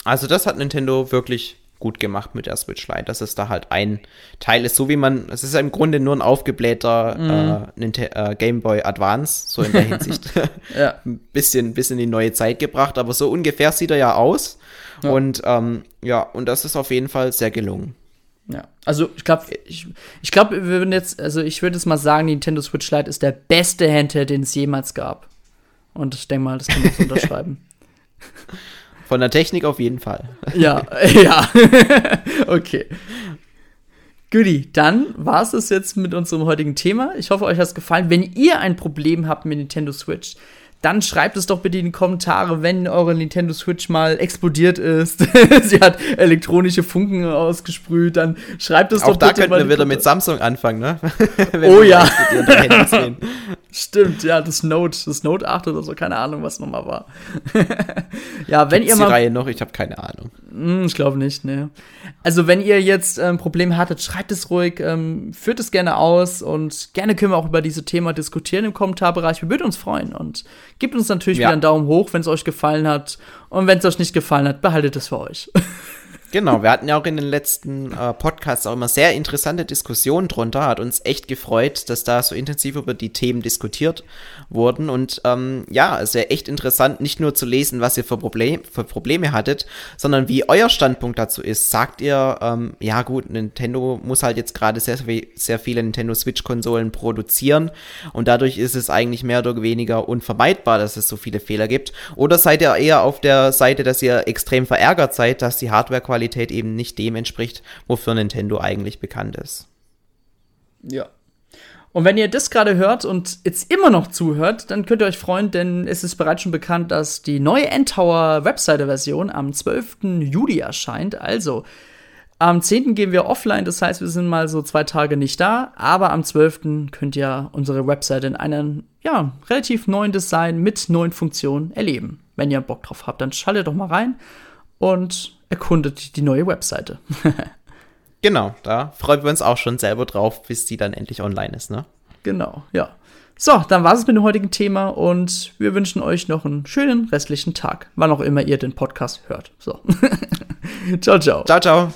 Also das hat Nintendo wirklich gut gemacht mit der Switch Lite, dass es da halt ein Teil ist, so wie man, es ist im Grunde nur ein aufgeblähter mm. äh, äh, Game Boy Advance, so in der [laughs] Hinsicht. ja. Ein bisschen, bisschen in die neue Zeit gebracht, aber so ungefähr sieht er ja aus. Ja. Und ähm, ja, und das ist auf jeden Fall sehr gelungen. Ja, also ich glaube, ich, ich glaube, wir würden jetzt, also ich würde jetzt mal sagen, Nintendo Switch Lite ist der beste Handheld, den es jemals gab. Und ich denke mal, das kann man [laughs] unterschreiben. Von der Technik auf jeden Fall. [laughs] Ja, ja. [laughs] okay. Goodie, dann war es das jetzt mit unserem heutigen Thema. Ich hoffe, euch hat es gefallen. Wenn ihr ein Problem habt mit Nintendo Switch, dann schreibt es doch bitte in die Kommentare, wenn eure Nintendo Switch mal explodiert ist. [laughs] Sie hat elektronische Funken ausgesprüht, dann schreibt es Auch doch da bitte. Auch da könnten wir wieder mit Samsung anfangen, ne? [laughs] oh ja. [laughs] Stimmt, ja, das Note, das Note 8 oder so, keine Ahnung, was nochmal war. ja, wenn Gibt's ihr mal. die Reihe noch? Ich habe keine Ahnung. Hm, ich glaube nicht, ne. Also, wenn ihr jetzt ein ähm, Problem hattet, schreibt es ruhig, ähm, führt es gerne aus und gerne können wir auch über diese Thema diskutieren im Kommentarbereich. Wir würden uns freuen und gebt uns natürlich ja. wieder einen Daumen hoch, wenn es euch gefallen hat. Und wenn es euch nicht gefallen hat, behaltet es für euch. [laughs] Genau, wir hatten ja auch in den letzten äh, Podcasts auch immer sehr interessante Diskussionen drunter. Hat uns echt gefreut, dass da so intensiv über die Themen diskutiert wurden. Und ähm, ja, es wäre echt interessant, nicht nur zu lesen, was ihr für, Problem, für Probleme hattet, sondern wie euer Standpunkt dazu ist. Sagt ihr, ähm, ja gut, Nintendo muss halt jetzt gerade sehr, sehr viele Nintendo Switch-Konsolen produzieren und dadurch ist es eigentlich mehr oder weniger unvermeidbar, dass es so viele Fehler gibt. Oder seid ihr eher auf der Seite, dass ihr extrem verärgert seid, dass die Hardware-Qualität Qualität eben nicht dem entspricht, wofür Nintendo eigentlich bekannt ist. Ja. Und wenn ihr das gerade hört und jetzt immer noch zuhört, dann könnt ihr euch freuen, denn es ist bereits schon bekannt, dass die neue Endtower Webseite-Version am 12. Juli erscheint. Also am 10. gehen wir offline, das heißt, wir sind mal so zwei Tage nicht da, aber am 12. könnt ihr unsere Webseite in einem ja, relativ neuen Design mit neuen Funktionen erleben. Wenn ihr Bock drauf habt, dann schaltet doch mal rein und erkundet die neue Webseite. [laughs] genau, da freuen wir uns auch schon selber drauf, bis die dann endlich online ist, ne? Genau, ja. So, dann war es mit dem heutigen Thema und wir wünschen euch noch einen schönen restlichen Tag, wann auch immer ihr den Podcast hört. So. [laughs] ciao, ciao. Ciao, ciao.